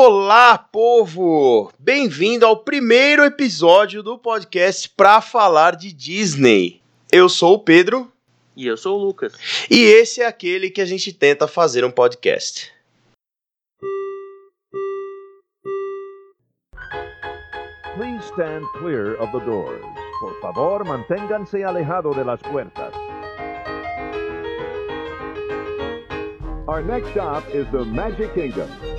Olá, povo! Bem-vindo ao primeiro episódio do podcast para falar de Disney. Eu sou o Pedro. E eu sou o Lucas. E esse é aquele que a gente tenta fazer um podcast. Please stand clear of the doors. Por favor, manténganse alejado de las puertas. Our next stop is the Magic Kingdom.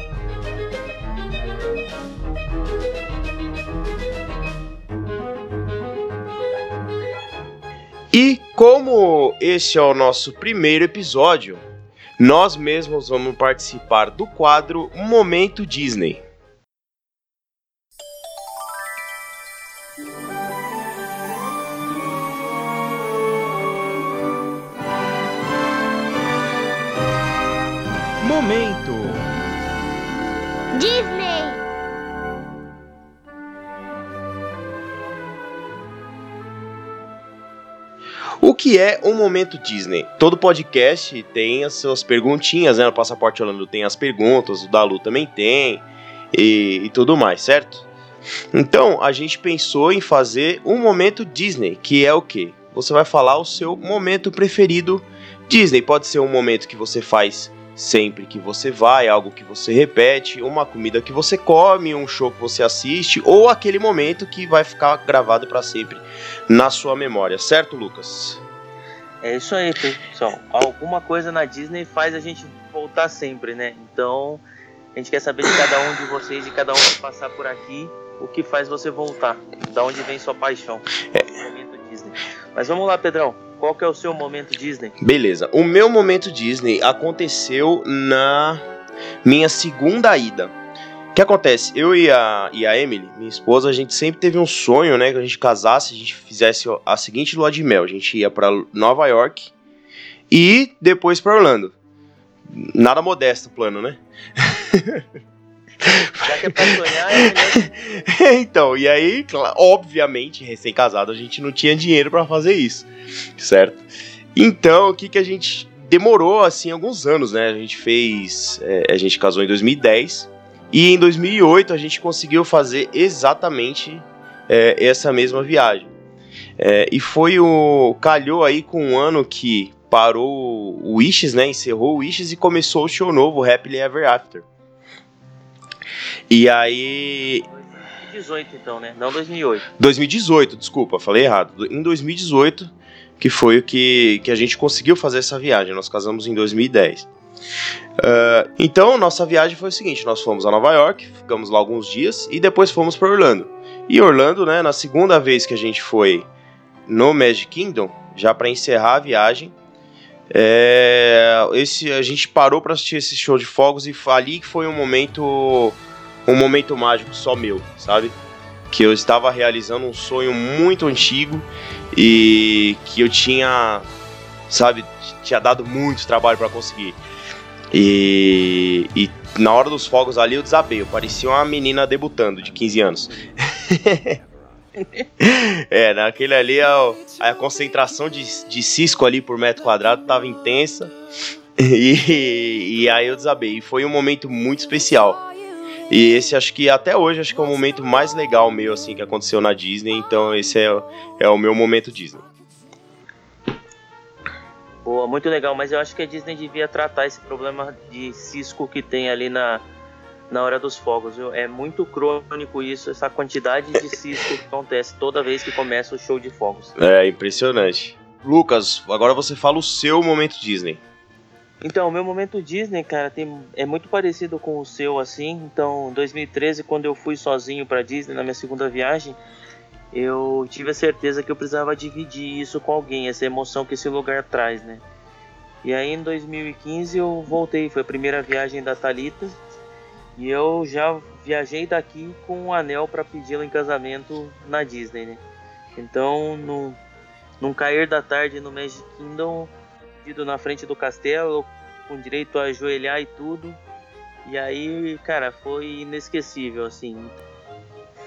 E como este é o nosso primeiro episódio, nós mesmos vamos participar do quadro Momento Disney. Momento Disney! Que é um momento Disney? Todo podcast tem as suas perguntinhas, né? O Passaporte Orlando tem as perguntas, o Dalu também tem e, e tudo mais, certo? Então a gente pensou em fazer um momento Disney, que é o que? Você vai falar o seu momento preferido Disney. Pode ser um momento que você faz sempre que você vai, algo que você repete, uma comida que você come, um show que você assiste, ou aquele momento que vai ficar gravado para sempre na sua memória, certo, Lucas? É isso aí, pessoal. Alguma coisa na Disney faz a gente voltar sempre, né? Então, a gente quer saber de cada um de vocês, de cada um que passar por aqui, o que faz você voltar, da onde vem sua paixão. É. Momento Disney. Mas vamos lá, Pedrão. Qual que é o seu momento Disney? Beleza. O meu momento Disney aconteceu na minha segunda ida. O que acontece? Eu e a, e a Emily, minha esposa, a gente sempre teve um sonho, né? Que a gente casasse, a gente fizesse a seguinte lua de mel. A gente ia para Nova York e depois para Orlando. Nada modesto o plano, né? Já que é pra sonhar, é melhor. então, e aí, obviamente, recém-casado, a gente não tinha dinheiro pra fazer isso, certo? Então, o que que a gente demorou, assim, alguns anos, né? A gente fez, é, a gente casou em 2010 e em 2008 a gente conseguiu fazer exatamente é, essa mesma viagem. É, e foi o calhou aí com um ano que parou o Wishes, né? Encerrou o Wishes e começou o show novo, Happily Ever After. E aí 2018, então, né? Não 2008. 2018, desculpa, falei errado. Em 2018, que foi o que, que a gente conseguiu fazer essa viagem. Nós casamos em 2010. Ah, então, nossa viagem foi o seguinte: nós fomos a Nova York, ficamos lá alguns dias e depois fomos para Orlando. E Orlando, né, na segunda vez que a gente foi no Magic Kingdom, já para encerrar a viagem, é, esse, a gente parou para assistir esse show de fogos e ali que foi um momento um momento mágico só meu, sabe? Que eu estava realizando um sonho muito antigo e que eu tinha, sabe, tinha dado muito trabalho para conseguir. E, e na hora dos fogos ali eu desabei, eu parecia uma menina debutando de 15 anos. é, naquele ali a, a concentração de, de cisco ali por metro quadrado tava intensa. E, e aí eu desabei. E foi um momento muito especial. E esse acho que até hoje acho que é o momento mais legal meu assim que aconteceu na Disney, então esse é, é o meu momento Disney. Boa, muito legal, mas eu acho que a Disney devia tratar esse problema de cisco que tem ali na, na hora dos fogos. viu? É muito crônico isso, essa quantidade de cisco que acontece toda vez que começa o show de fogos. É impressionante. Lucas, agora você fala o seu momento Disney. Então, o meu momento Disney, cara, tem, é muito parecido com o seu, assim. Então, em 2013, quando eu fui sozinho pra Disney na minha segunda viagem, eu tive a certeza que eu precisava dividir isso com alguém, essa emoção que esse lugar traz, né? E aí, em 2015, eu voltei, foi a primeira viagem da Talita e eu já viajei daqui com um anel para pedi-la em casamento na Disney, né? Então, no, num cair da tarde no Magic Kingdom, ido na frente do castelo, com direito a ajoelhar e tudo. E aí, cara, foi inesquecível, assim.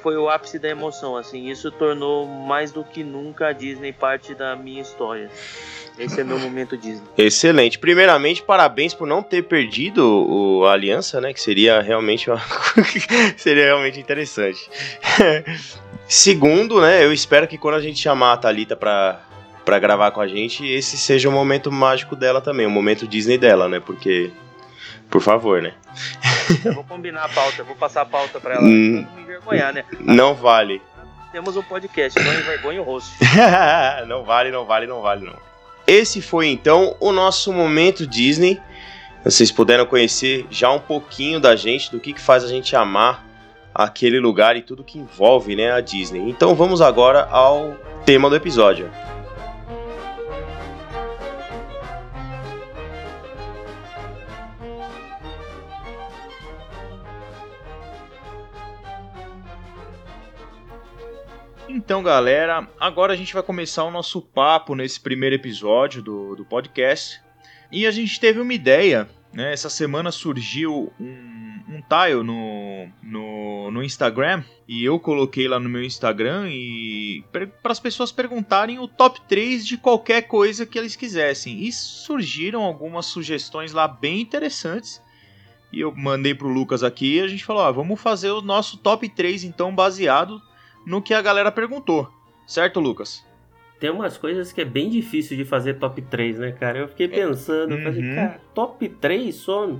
Foi o ápice da emoção, assim, isso tornou mais do que nunca a Disney parte da minha história. Esse é meu momento Disney. Excelente. Primeiramente, parabéns por não ter perdido o, a aliança, né? Que seria realmente uma... seria realmente interessante. Segundo, né? Eu espero que quando a gente chamar a Thalita pra, pra gravar com a gente, esse seja o momento mágico dela também, o momento Disney dela, né? Porque. Por favor, né? Eu vou combinar a pauta, eu vou passar a pauta pra ela. Hum, não me envergonhar, né? Não vale. Temos um podcast, não envergonhe o rosto. não vale, não vale, não vale, não. Esse foi então o nosso momento Disney. Vocês puderam conhecer já um pouquinho da gente, do que, que faz a gente amar aquele lugar e tudo que envolve né, a Disney. Então vamos agora ao tema do episódio. Então, galera, agora a gente vai começar o nosso papo nesse primeiro episódio do, do podcast. E a gente teve uma ideia, né? Essa semana surgiu um, um tile no, no, no Instagram e eu coloquei lá no meu Instagram e para as pessoas perguntarem o top 3 de qualquer coisa que eles quisessem. E surgiram algumas sugestões lá bem interessantes. E eu mandei pro Lucas aqui e a gente falou: ah, vamos fazer o nosso top 3 então baseado no que a galera perguntou. Certo, Lucas? Tem umas coisas que é bem difícil de fazer top 3, né, cara? Eu fiquei é, pensando, uhum. falei, cara, top 3 só.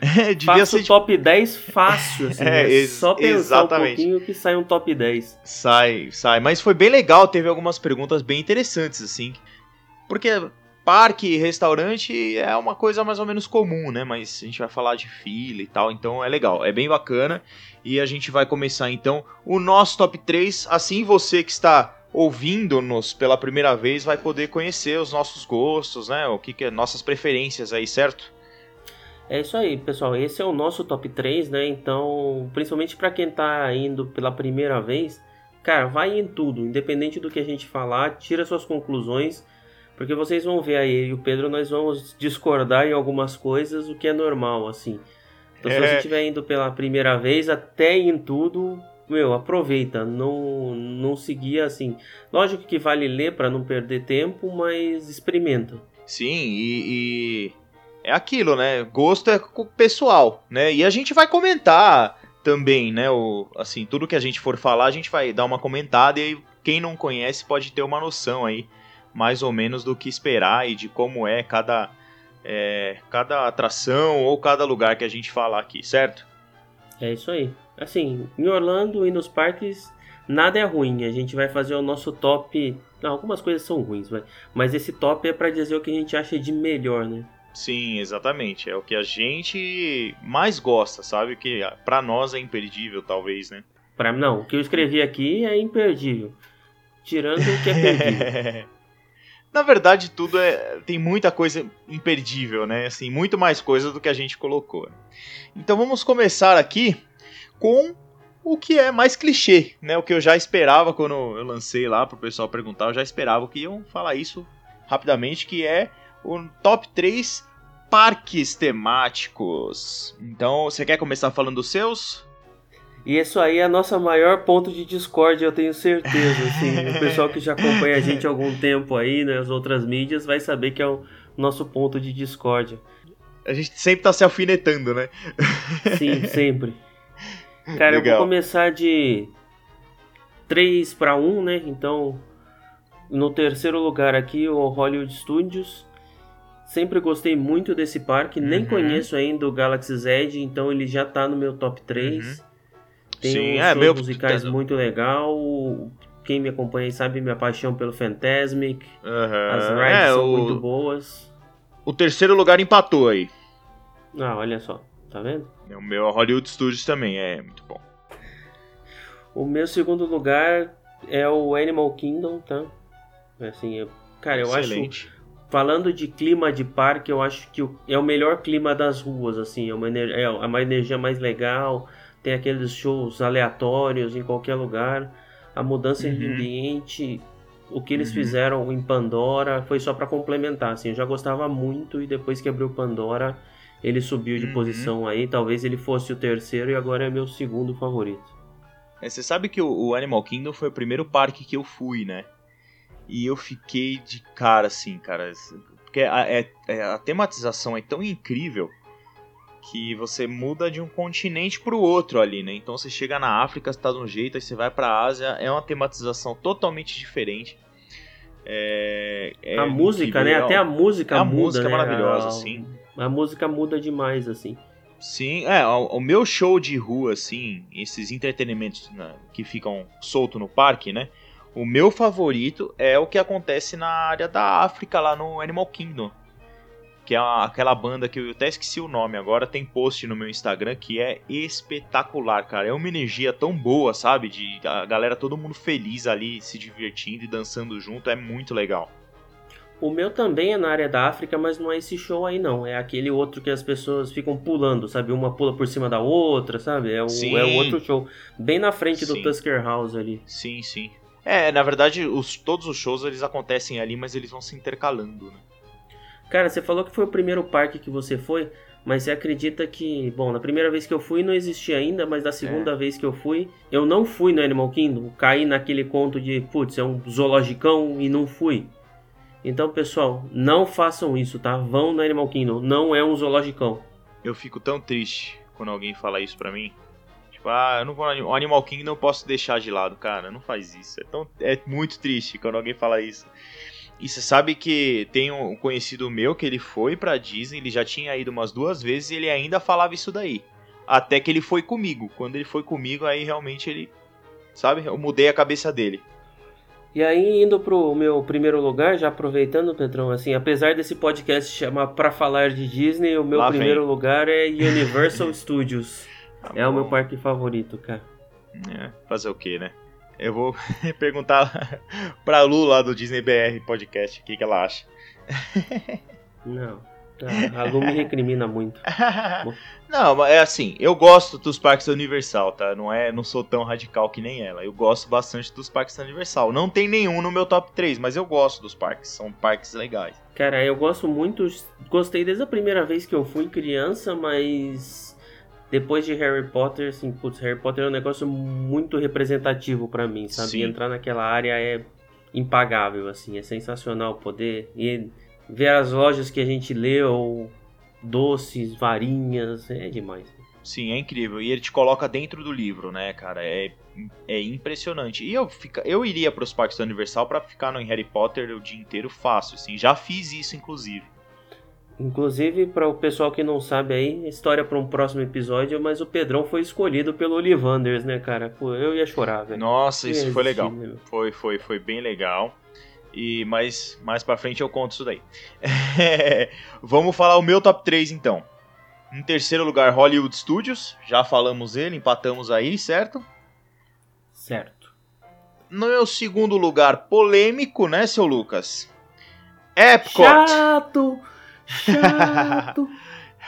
É, devia Faço ser top 10 fácil, assim, é, né? só pensar exatamente. um pouquinho que sai um top 10. Sai, sai. Mas foi bem legal, teve algumas perguntas bem interessantes, assim. Porque parque e restaurante é uma coisa mais ou menos comum, né? Mas a gente vai falar de fila e tal, então é legal, é bem bacana. E a gente vai começar então o nosso top 3. Assim você que está ouvindo-nos pela primeira vez vai poder conhecer os nossos gostos, né? O que, que é nossas preferências aí, certo? É isso aí, pessoal. Esse é o nosso top 3, né? Então, principalmente para quem tá indo pela primeira vez, cara, vai em tudo, independente do que a gente falar, tira suas conclusões, porque vocês vão ver aí, e o Pedro, nós vamos discordar em algumas coisas, o que é normal, assim. Então, é... se você estiver indo pela primeira vez, até em tudo, meu, aproveita. Não, não seguir assim. Lógico que vale ler para não perder tempo, mas experimenta. Sim, e, e, é aquilo, né? Gosto é pessoal, né? E a gente vai comentar também, né? O, assim, tudo que a gente for falar, a gente vai dar uma comentada e aí, quem não conhece pode ter uma noção aí, mais ou menos, do que esperar e de como é cada é, cada atração ou cada lugar que a gente falar aqui, certo? É isso aí. Assim, em Orlando e nos parques, nada é ruim. A gente vai fazer o nosso top. Não, algumas coisas são ruins, mas esse top é para dizer o que a gente acha de melhor, né? Sim, exatamente. É o que a gente mais gosta, sabe? Que para nós é imperdível, talvez, né? Pra, não, o que eu escrevi aqui é imperdível. Tirando o que é perdível. Na verdade, tudo é tem muita coisa imperdível, né? Assim, muito mais coisa do que a gente colocou. Então vamos começar aqui com o que é mais clichê, né? O que eu já esperava quando eu lancei lá pro pessoal perguntar, eu já esperava que iam falar isso rapidamente, que é o top 3 parques temáticos. Então, você quer começar falando dos seus? E isso aí é a nossa maior ponto de discórdia, eu tenho certeza. Assim, o pessoal que já acompanha a gente há algum tempo aí nas né, outras mídias vai saber que é o nosso ponto de discórdia. A gente sempre tá se alfinetando, né? Sim, sempre. Cara, Legal. eu vou começar de 3 para 1, né? Então, no terceiro lugar aqui, o Hollywood Studios. Sempre gostei muito desse parque, uhum. nem conheço ainda o Galaxy Z, então ele já tá no meu top 3. Uhum. Tem Sim, uns é, meu... musicais muito legal. Quem me acompanha sabe minha paixão pelo Fantasmic. Uhum. As rides é, são o... muito boas. O terceiro lugar empatou aí. Ah, olha só. Tá vendo? O meu Hollywood Studios também é muito bom. O meu segundo lugar é o Animal Kingdom, tá? Assim, eu, cara, eu Excelente. acho falando de clima de parque, eu acho que é o melhor clima das ruas, assim, é uma, é uma energia mais legal, tem aqueles shows aleatórios em qualquer lugar, a mudança uhum. de ambiente, o que eles uhum. fizeram em Pandora foi só para complementar, assim, eu já gostava muito e depois que abriu Pandora, ele subiu de uhum. posição aí, talvez ele fosse o terceiro e agora é meu segundo favorito. É, você sabe que o, Animal Kingdom foi o primeiro parque que eu fui, né? E eu fiquei de cara, assim, cara. Porque a, é, é, a tematização é tão incrível que você muda de um continente para o outro ali, né? Então você chega na África, está de um jeito, aí você vai para a Ásia, é uma tematização totalmente diferente. É, é a música, né? Até a música a muda, música né? é maravilhosa, a, sim. A música muda demais, assim. Sim, é, o, o meu show de rua, assim, esses entretenimentos né, que ficam solto no parque, né? O meu favorito é o que acontece na área da África, lá no Animal Kingdom. Que é uma- aquela banda que eu até esqueci o nome agora, tem post no meu Instagram que é espetacular, cara. É uma energia tão boa, sabe? De a galera, todo mundo feliz ali, se divertindo e dançando junto, é muito legal. O meu também é na área da África, mas não é esse show aí não. É aquele outro que as pessoas ficam pulando, sabe? Uma pula por cima da outra, sabe? É o, Sim. é o outro show. Bem na frente do Sim. Tusker House ali. Sim, sim. É, na verdade, os, todos os shows eles acontecem ali, mas eles vão se intercalando, né? Cara, você falou que foi o primeiro parque que você foi, mas você acredita que, bom, na primeira vez que eu fui não existia ainda, mas da É. segunda vez que eu fui, eu não fui no Animal Kingdom, caí naquele conto de, putz, é um zoologicão e não fui. Então, pessoal, não façam isso, tá? Vão no Animal Kingdom, não é um zoologicão. Eu fico tão triste quando alguém fala isso pra mim. Tipo, ah, eu não vou no Animal Kingdom, eu posso deixar de lado. Cara, não faz isso. É, tão, é muito triste quando alguém fala isso. E você sabe que tem um conhecido meu que ele foi pra Disney, ele já tinha ido umas duas vezes e ele ainda falava isso daí. Até que ele foi comigo. Quando ele foi comigo, aí realmente ele. Sabe? Eu mudei a cabeça dele. E aí, indo pro meu primeiro lugar, já aproveitando, Pedrão, assim, apesar desse podcast chamar Pra Falar de Disney, o meu Lá vem. primeiro lugar é Universal Studios. Tá É o meu parque favorito, cara. É, fazer o que, né? Eu vou perguntar pra Lu lá do Disney BR Podcast o que, que ela acha. Não. A, a Lu me recrimina muito. não, mas é assim, eu gosto dos parques da Universal, tá? Não é, não sou tão radical que nem ela. Eu gosto bastante dos parques da Universal. Não tem nenhum no meu top 3, mas eu gosto dos parques, são parques legais. Cara, eu gosto muito. Gostei desde a primeira vez que eu fui criança, mas. Depois de Harry Potter, assim, putz, Harry Potter é um negócio muito representativo pra mim, sabe? Sim. Entrar naquela área é impagável, assim, é sensacional poder e ver as lojas que a gente leu, doces, varinhas, é demais. Sim, é incrível. E ele te coloca dentro do livro, né, cara? É, é impressionante. E eu, fica, eu iria pros parques da Universal pra ficar no Harry Potter o dia inteiro fácil, assim. Já fiz isso, inclusive. Inclusive, para o pessoal que não sabe aí, história para um próximo episódio, mas o Pedrão foi escolhido pelo Olivanders, né, cara? Pô, eu ia chorar, velho. Nossa, isso foi legal. meu? Foi, foi, foi bem legal. E mais, mais pra frente eu conto isso daí. Vamos falar o meu top 3 então. Em terceiro lugar, Hollywood Studios. Já falamos ele, empatamos aí, certo? Certo. No meu segundo lugar, polêmico, né, seu Lucas? Epcot. Chato! Chato!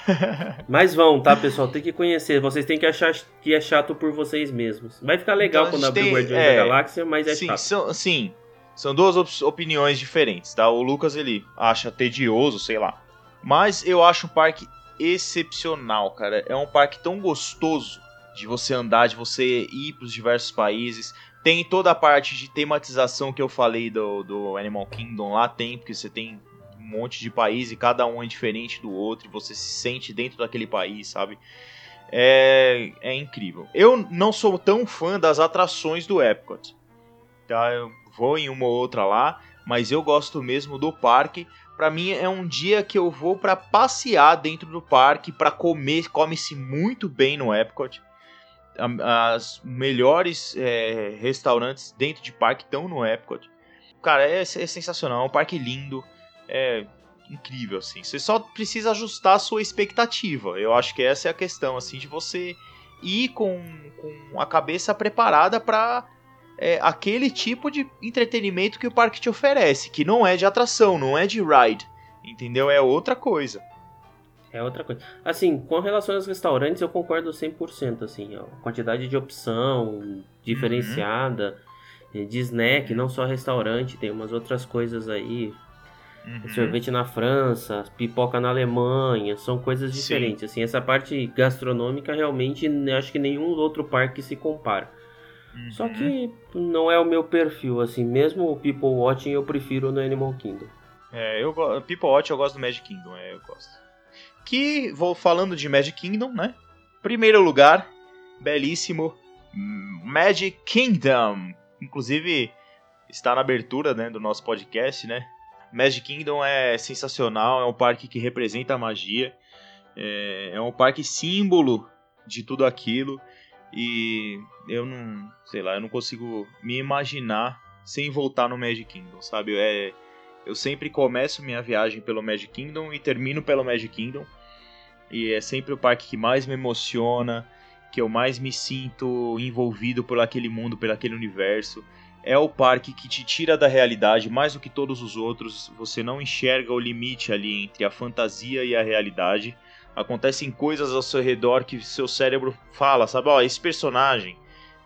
Mas vão, tá, pessoal? Tem que conhecer. Vocês têm que achar que é chato por vocês mesmos. Vai ficar legal Então, quando abrir o tem- Guardiões é, da Galáxia, mas é sim, chato. são, sim, são duas op- opiniões diferentes, tá? O Lucas ele acha tedioso, sei lá. Mas eu acho um parque excepcional, cara. É um parque tão gostoso de você andar, de você ir para os diversos países. Tem toda a parte de tematização que eu falei do, do Animal Kingdom lá, tem, porque você tem um monte de país e cada um é diferente do outro, e você se sente dentro daquele país, sabe? É, é incrível. Eu não sou tão fã das atrações do Epcot. Tá? Eu vou em uma ou outra lá, mas eu gosto mesmo do parque. Pra mim é um dia que eu vou pra passear dentro do parque, pra comer, come-se muito bem no Epcot. As melhores é, restaurantes dentro de parque estão no Epcot. Cara, é, é sensacional, é um parque lindo, é incrível assim. Você só precisa ajustar a sua expectativa. Eu acho que essa é a questão assim de você ir com, com a cabeça preparada pra é, aquele tipo de entretenimento que o parque te oferece, que não é de atração, não é de ride, entendeu? É outra coisa. É outra coisa. Assim, com relação aos restaurantes, eu concordo 100%, assim, ó. Quantidade de opção diferenciada, eh, de snack, não só restaurante, tem umas outras coisas aí. Uhum. Sorvete na França, pipoca na Alemanha, são coisas Sim. diferentes, assim. Essa parte gastronômica, realmente, acho que nenhum outro parque se compara. Só Uhum. que não é o meu perfil, assim, mesmo o People Watching eu prefiro no Animal Kingdom. É, eu People Watch eu gosto do Magic Kingdom, é, eu gosto. Que, vou falando de Magic Kingdom, né? Primeiro lugar, belíssimo hum, Magic Kingdom. Inclusive, está na abertura né, do nosso podcast, né? Magic Kingdom é sensacional, é um parque que representa a magia. É, é um parque símbolo de tudo aquilo. E eu não, sei lá, eu não consigo me imaginar sem voltar no Magic Kingdom, sabe? É, eu sempre começo minha viagem pelo Magic Kingdom e termino pelo Magic Kingdom. E é sempre o parque que mais me emociona, que eu mais me sinto envolvido por aquele mundo, por aquele universo. É o parque que te tira da realidade mais do que todos os outros. Você não enxerga o limite ali entre a fantasia e a realidade. Acontecem coisas ao seu redor que seu cérebro fala, sabe? Ó, esse personagem,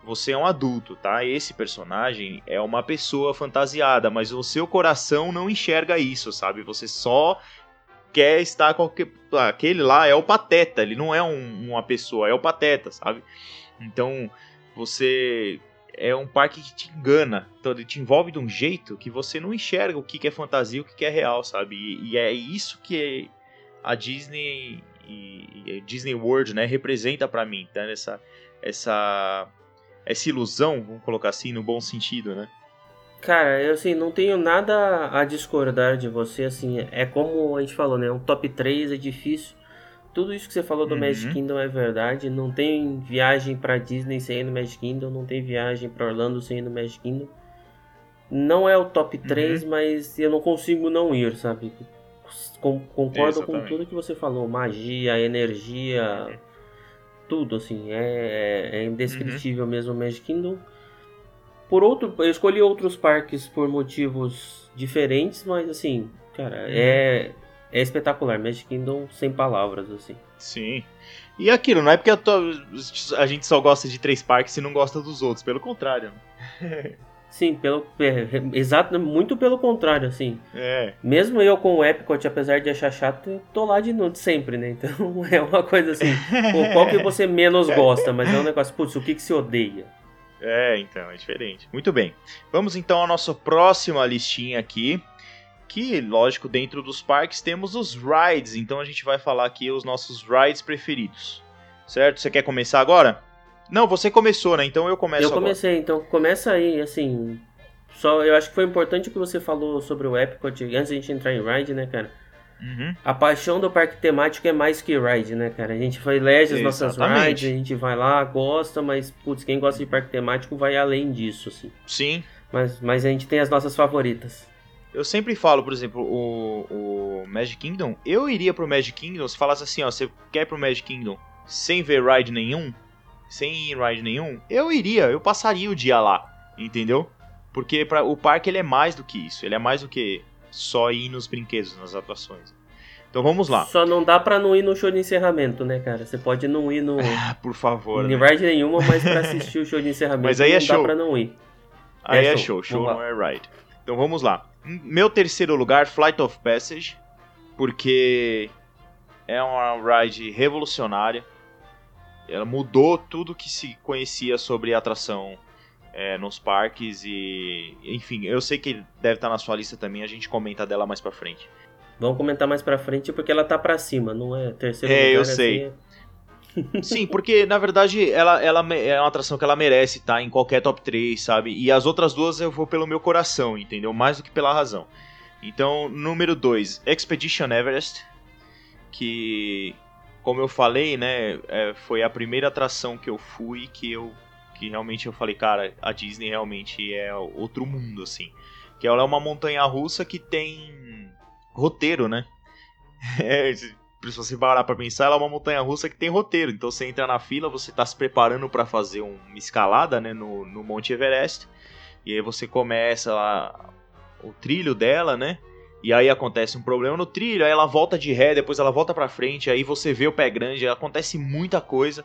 você é um adulto, tá? Esse personagem é uma pessoa fantasiada, mas o seu coração não enxerga isso, sabe? Você só quer estar com aquele, aquele lá é o pateta, ele não é um- uma pessoa, é o pateta, sabe? Então você é um parque que te engana, então ele te envolve de um jeito que você não enxerga o que que é fantasia, e o que que é real, sabe? E, e é isso que a Disney e, e a Disney World, né, representa pra mim, tá? Essa essa essa ilusão, vamos colocar assim, no bom sentido, né? Cara, eu assim, não tenho nada a discordar de você, assim, é como a gente falou, né? Um top 3 é difícil. Tudo isso que você falou do Uhum. Magic Kingdom é verdade. Não tem viagem pra Disney sem ir no Magic Kingdom, não tem viagem pra Orlando sem ir no Magic Kingdom. Não é o top Uhum. 3, mas eu não consigo não ir, sabe? Com- concordo com Exatamente. tudo que você falou, magia, energia, tudo assim, é, é indescritível Uhum. mesmo o Magic Kingdom. Por outro, eu escolhi outros parques por motivos diferentes, mas assim, cara, Uhum. é, é espetacular. Magic Kingdom sem palavras, assim. Sim. E aquilo, não é porque eu tô- a gente só gosta de três parques e não gosta dos outros, pelo contrário. Sim, pelo, é, exato, muito pelo contrário, assim. É, Mesmo eu com o Epcot, apesar de achar chato, tô lá de noite sempre, né? Então é uma coisa assim, pô, qual que você menos gosta? Mas é um negócio, putz, o que que se odeia? é, então, é diferente. Muito bem. Vamos então à nossa próxima listinha aqui. Que, lógico, dentro dos parques temos os rides. Então a gente vai falar aqui os nossos rides preferidos. Certo? Você quer começar agora? Não, você começou, né? Então eu começo eu comecei, então começa aí, assim. Só eu acho que foi importante o que você falou sobre o Epcot antes da gente entrar em ride, né, cara? agora. Uhum. A paixão do parque temático é mais que ride, né, cara? A gente vai elege as nossas rides, a gente vai lá, gosta, mas, putz, quem gosta de parque temático vai além disso, assim. Sim. Mas, mas a gente tem as nossas favoritas. Eu sempre falo, por exemplo, o, o Magic Kingdom. Eu iria pro Magic Kingdom se falasse assim, ó, você quer ir pro Magic Kingdom sem ver ride nenhum, sem ir em ride nenhum, eu iria, eu passaria o dia lá, entendeu? Porque pra, o parque ele é mais do que isso, ele é mais do que só ir nos brinquedos, nas atrações. Então vamos lá. Só não dá pra não ir no show de encerramento, né, cara? Você pode não ir no Ah, por favor. em Né? ride nenhuma, mas pra assistir o show de encerramento Mas aí é não show. dá pra não ir. Aí É é show. show, show não é ride. Então vamos lá. Meu terceiro lugar, Flight of Passage, porque é uma ride revolucionária. Ela mudou tudo que se conhecia sobre atração é, nos parques e, enfim, eu sei que deve estar na sua lista também. A gente comenta dela mais pra frente. Vamos comentar mais pra frente porque ela tá pra cima, não é terceiro É, lugar. eu assim, sei. é- Sim, porque na verdade ela, ela é uma atração que ela merece estar em qualquer top 3, sabe? E as outras duas eu vou pelo meu coração, entendeu? Mais do que pela razão. Então, número 2, Expedition Everest, que, como eu falei, né, é, foi a primeira atração que eu fui que eu que realmente eu falei, cara, a Disney realmente é outro mundo, assim. Que ela é uma montanha russa que tem roteiro, né? É, se você parar pra pensar, ela é uma montanha russa que tem roteiro. Então você entra na fila, você tá se preparando pra fazer uma escalada, né, no, no Monte Everest. E aí você começa lá o trilho dela, né? E aí acontece um problema no trilho, aí ela volta de ré, depois ela volta pra frente, aí você vê o pé grande, acontece muita coisa.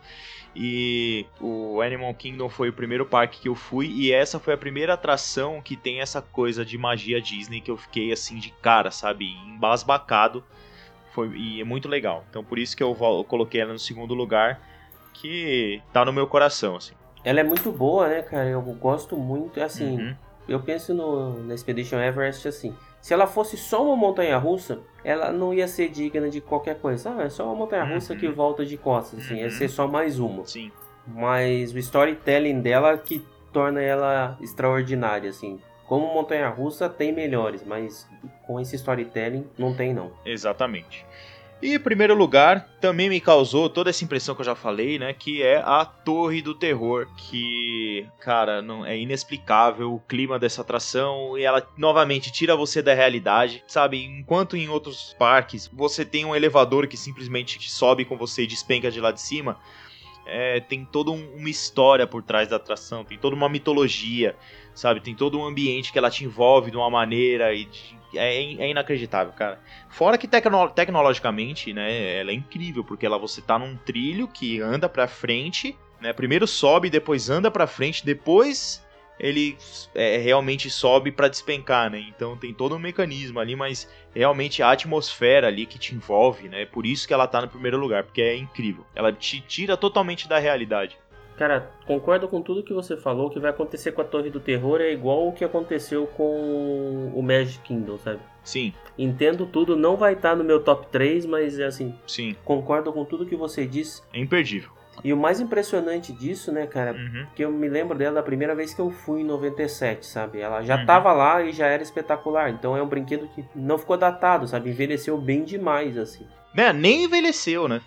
E o Animal Kingdom foi o primeiro parque que eu fui e essa foi a primeira atração que tem essa coisa de magia Disney que eu fiquei assim de cara, sabe, embasbacado. Foi, e é muito legal. Então por isso que eu, eu coloquei ela no segundo lugar, que tá no meu coração, assim. ela é muito boa, né, cara? Eu gosto muito, assim, Uhum. eu penso no, na Expedition Everest assim. Se ela fosse só uma montanha russa, ela não ia ser digna de qualquer coisa. Ah, é só uma montanha russa Uhum. que volta de costas, assim, ia Uhum. ser só mais uma. Sim. Mas o storytelling dela que torna ela extraordinária, assim. Como montanha russa tem melhores, mas com esse storytelling não tem não. Exatamente. E em primeiro lugar, também me causou toda essa impressão que eu já falei, né? Que é a Torre do Terror. Que, cara, não é inexplicável o clima dessa atração. E ela novamente tira você da realidade. Sabe? Enquanto em outros parques você tem um elevador que simplesmente sobe com você e despenca de lá de cima. é, tem toda um- uma história por trás da atração, tem toda uma mitologia, sabe? Tem todo um ambiente que ela te envolve de uma maneira e de- é, é inacreditável, cara. Fora que tecno- tecnologicamente, né, ela é incrível, porque ela você tá num trilho que anda pra frente, né? Primeiro sobe, depois anda pra frente, depois ele é, realmente sobe pra despencar, né? Então tem todo um mecanismo ali, mas realmente a atmosfera ali que te envolve, né? Por isso que ela tá no primeiro lugar, porque é incrível. Ela te tira totalmente da realidade. Cara, concordo com tudo que você falou. O que vai acontecer com a Torre do Terror é igual o que aconteceu com o Magic Kingdom, sabe? Sim, Entendo tudo, não vai estar no meu top 3, mas é assim, sim, concordo com tudo que você disse. é imperdível. E o mais impressionante disso, né, cara, Uhum. que eu me lembro dela da primeira vez que eu fui em 97, sabe? Ela já Uhum. tava lá e já era espetacular. Então é um brinquedo que não ficou datado, sabe? Envelheceu bem demais, assim. Né, nem envelheceu, né?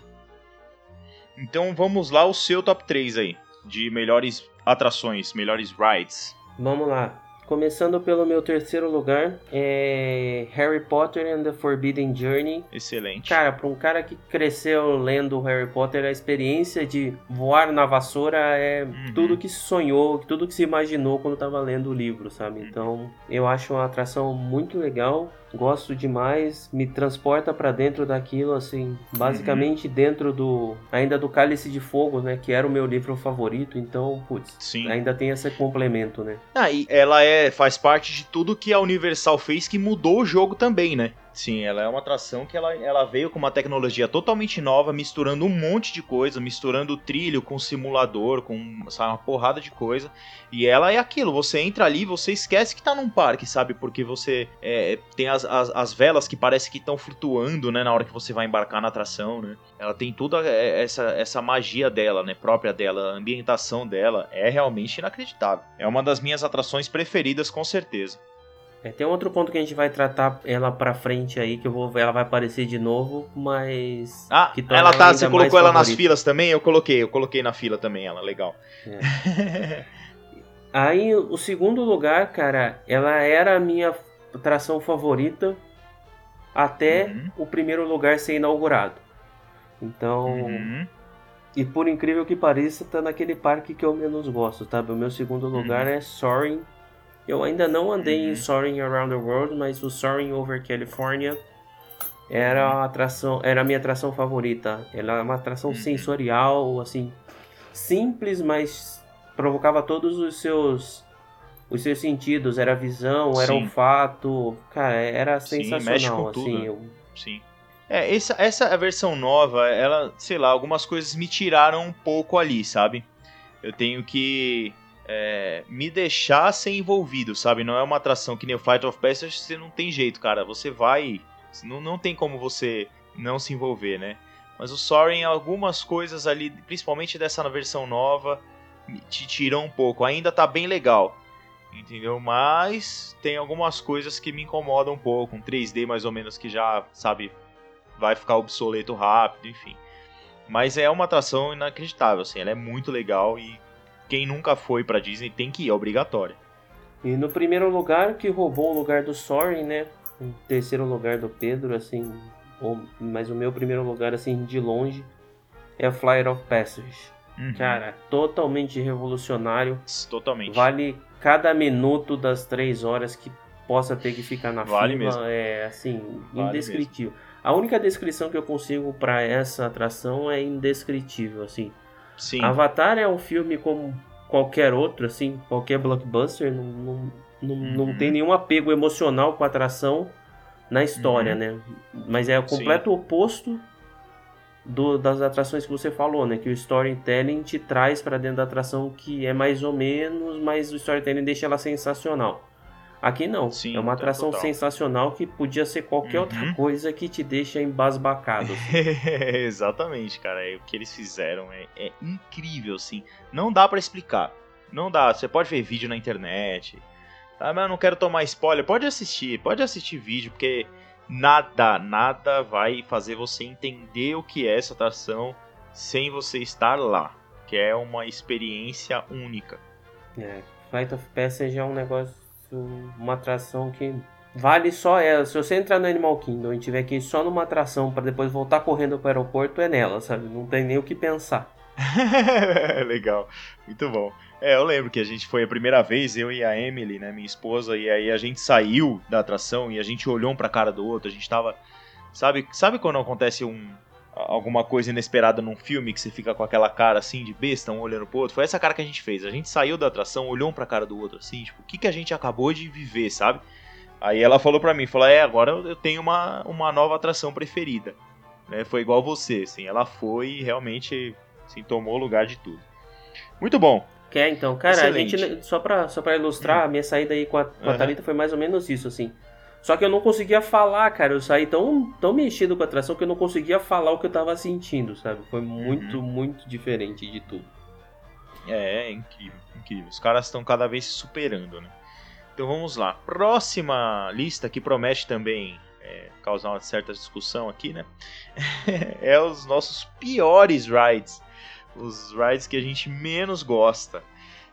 Então vamos lá, o seu top 3 aí. De melhores atrações, melhores rides. Vamos lá. Começando pelo meu terceiro lugar, é Harry Potter and the Forbidden Journey. Excelente. Cara, para um cara que cresceu lendo Harry Potter, a experiência de voar na vassoura é Uhum. tudo que se sonhou, tudo que se imaginou quando tava lendo o livro, sabe? Então, eu acho uma atração muito legal, gosto demais, me transporta para dentro daquilo, assim, basicamente dentro do ainda do Cálice de Fogo, né, que era o meu livro favorito. Então, putz, Sim. ainda tem esse complemento, né? Ah, e ela é, faz parte de tudo que a Universal fez que mudou o jogo também, né? Sim, ela é uma atração que ela, ela veio com uma tecnologia totalmente nova, misturando um monte de coisa, misturando trilho com simulador, com sabe, uma porrada de coisa. E ela é aquilo, você entra ali, você esquece que tá num parque, sabe? Porque você é, tem as, as, as velas que parece que estão flutuando, né? Na hora que você vai embarcar na atração, né? Ela tem toda essa, essa magia dela, né? Própria dela, a ambientação dela é realmente inacreditável. É uma das minhas atrações preferidas, com certeza. É, tem outro ponto que a gente vai tratar ela pra frente aí, que eu vou, ela vai aparecer de novo, mas. Ah, ela tá. Você colocou ela nas favorita. filas também? Eu coloquei, eu coloquei na fila também ela, legal. Aí, o segundo lugar, cara, ela era a minha atração favorita até Uhum. o primeiro lugar ser inaugurado. Então, Uhum. e por incrível que pareça, tá naquele parque que eu menos gosto, sabe? O meu segundo lugar é Soaring. Eu ainda não andei Uhum. em Soaring Around the World, mas o Soaring Over California era a atração, era a minha atração favorita. Ela é uma atração Uhum. sensorial, assim, simples, mas provocava todos os seus os seus sentidos, era a visão, era olfato, cara, era Sim, sensacional, assim, né? eu- Sim. É, essa, essa versão nova, ela, sei lá, algumas coisas me tiraram um pouco ali, sabe? Eu tenho que é, me deixar ser envolvido, sabe? Não é uma atração que nem o Flight of Passage, você não tem jeito, cara. Você vai. Não, não tem como você não se envolver, né? Mas o Soaring, algumas coisas ali, principalmente dessa versão nova, te tiram um pouco. Ainda tá bem legal. Entendeu? Mas tem algumas coisas que me incomodam um pouco. Um 3D mais ou menos que já, sabe, vai ficar obsoleto rápido, enfim. Mas é uma atração inacreditável, assim. Ela é muito legal e quem nunca foi pra Disney tem que ir, é obrigatório. E no primeiro lugar, que roubou o lugar do Soren, né? Em terceiro lugar do Pedro, assim. o- mas o meu primeiro lugar, assim, de longe, é a Flight of Passage. Uhum. Cara, totalmente revolucionário. Totalmente. Vale cada minuto das três horas que possa ter que ficar na Vale fila. mesmo. É, assim, Vale indescritível. A única descrição que eu consigo pra essa atração é indescritível, assim. Sim. Avatar é um filme como qualquer outro, assim, qualquer blockbuster, não, não, não, não Uhum. tem nenhum apego emocional com a atração na história, Uhum. né? Mas é o completo oposto do, das atrações que você falou, né? Que o storytelling te traz para dentro da atração que é mais ou menos, mas o storytelling deixa ela sensacional. Aqui não. Sim, é uma é atração total. sensacional que podia ser qualquer outra Uhum. coisa que te deixa embasbacado. Exatamente, cara. É, o que eles fizeram é, é incrível, assim. Não dá pra explicar. Não dá. Você pode ver vídeo na internet. Ah, mas eu não quero tomar spoiler. Pode assistir, pode assistir vídeo, porque nada, nada vai fazer você entender o que é essa atração sem você estar lá. Que é uma experiência única. É, Flight of Passage é um negócio, uma atração que vale só ela. Se você entrar no Animal Kingdom e tiver que ir só numa atração para depois voltar correndo para o aeroporto, é nela, sabe? Não tem nem o que pensar. Legal, muito bom. É, eu lembro que a gente foi a primeira vez, eu e a Emily, né, minha esposa, e aí a gente saiu da atração e a gente olhou um pra cara do outro, a gente tava. Sabe, sabe quando acontece um, alguma coisa inesperada num filme que você fica com aquela cara assim de besta, um olhando pro outro? Foi essa cara que a gente fez. A gente saiu da atração, olhou um pra cara do outro assim, tipo, o que, que a gente acabou de viver, sabe? Aí ela falou pra mim, falou, é, agora eu tenho uma, uma nova atração preferida. Né? Foi igual você, assim, ela foi e realmente assim, tomou o lugar de tudo. Muito bom. Quer então, cara, Excelente. a gente, só pra, só pra ilustrar, a minha saída aí com a, com a. Thalita foi mais ou menos isso, assim. Só que eu não conseguia falar, cara. Eu saí tão, tão mexido com a atração que eu não conseguia falar o que eu tava sentindo, sabe? Foi muito, muito diferente de tudo. É, é incrível, incrível. Os caras estão cada vez se superando, né? Então vamos lá. Próxima lista que promete também é, causar uma certa discussão aqui, né? é os nossos piores rides. Os rides que a gente menos gosta.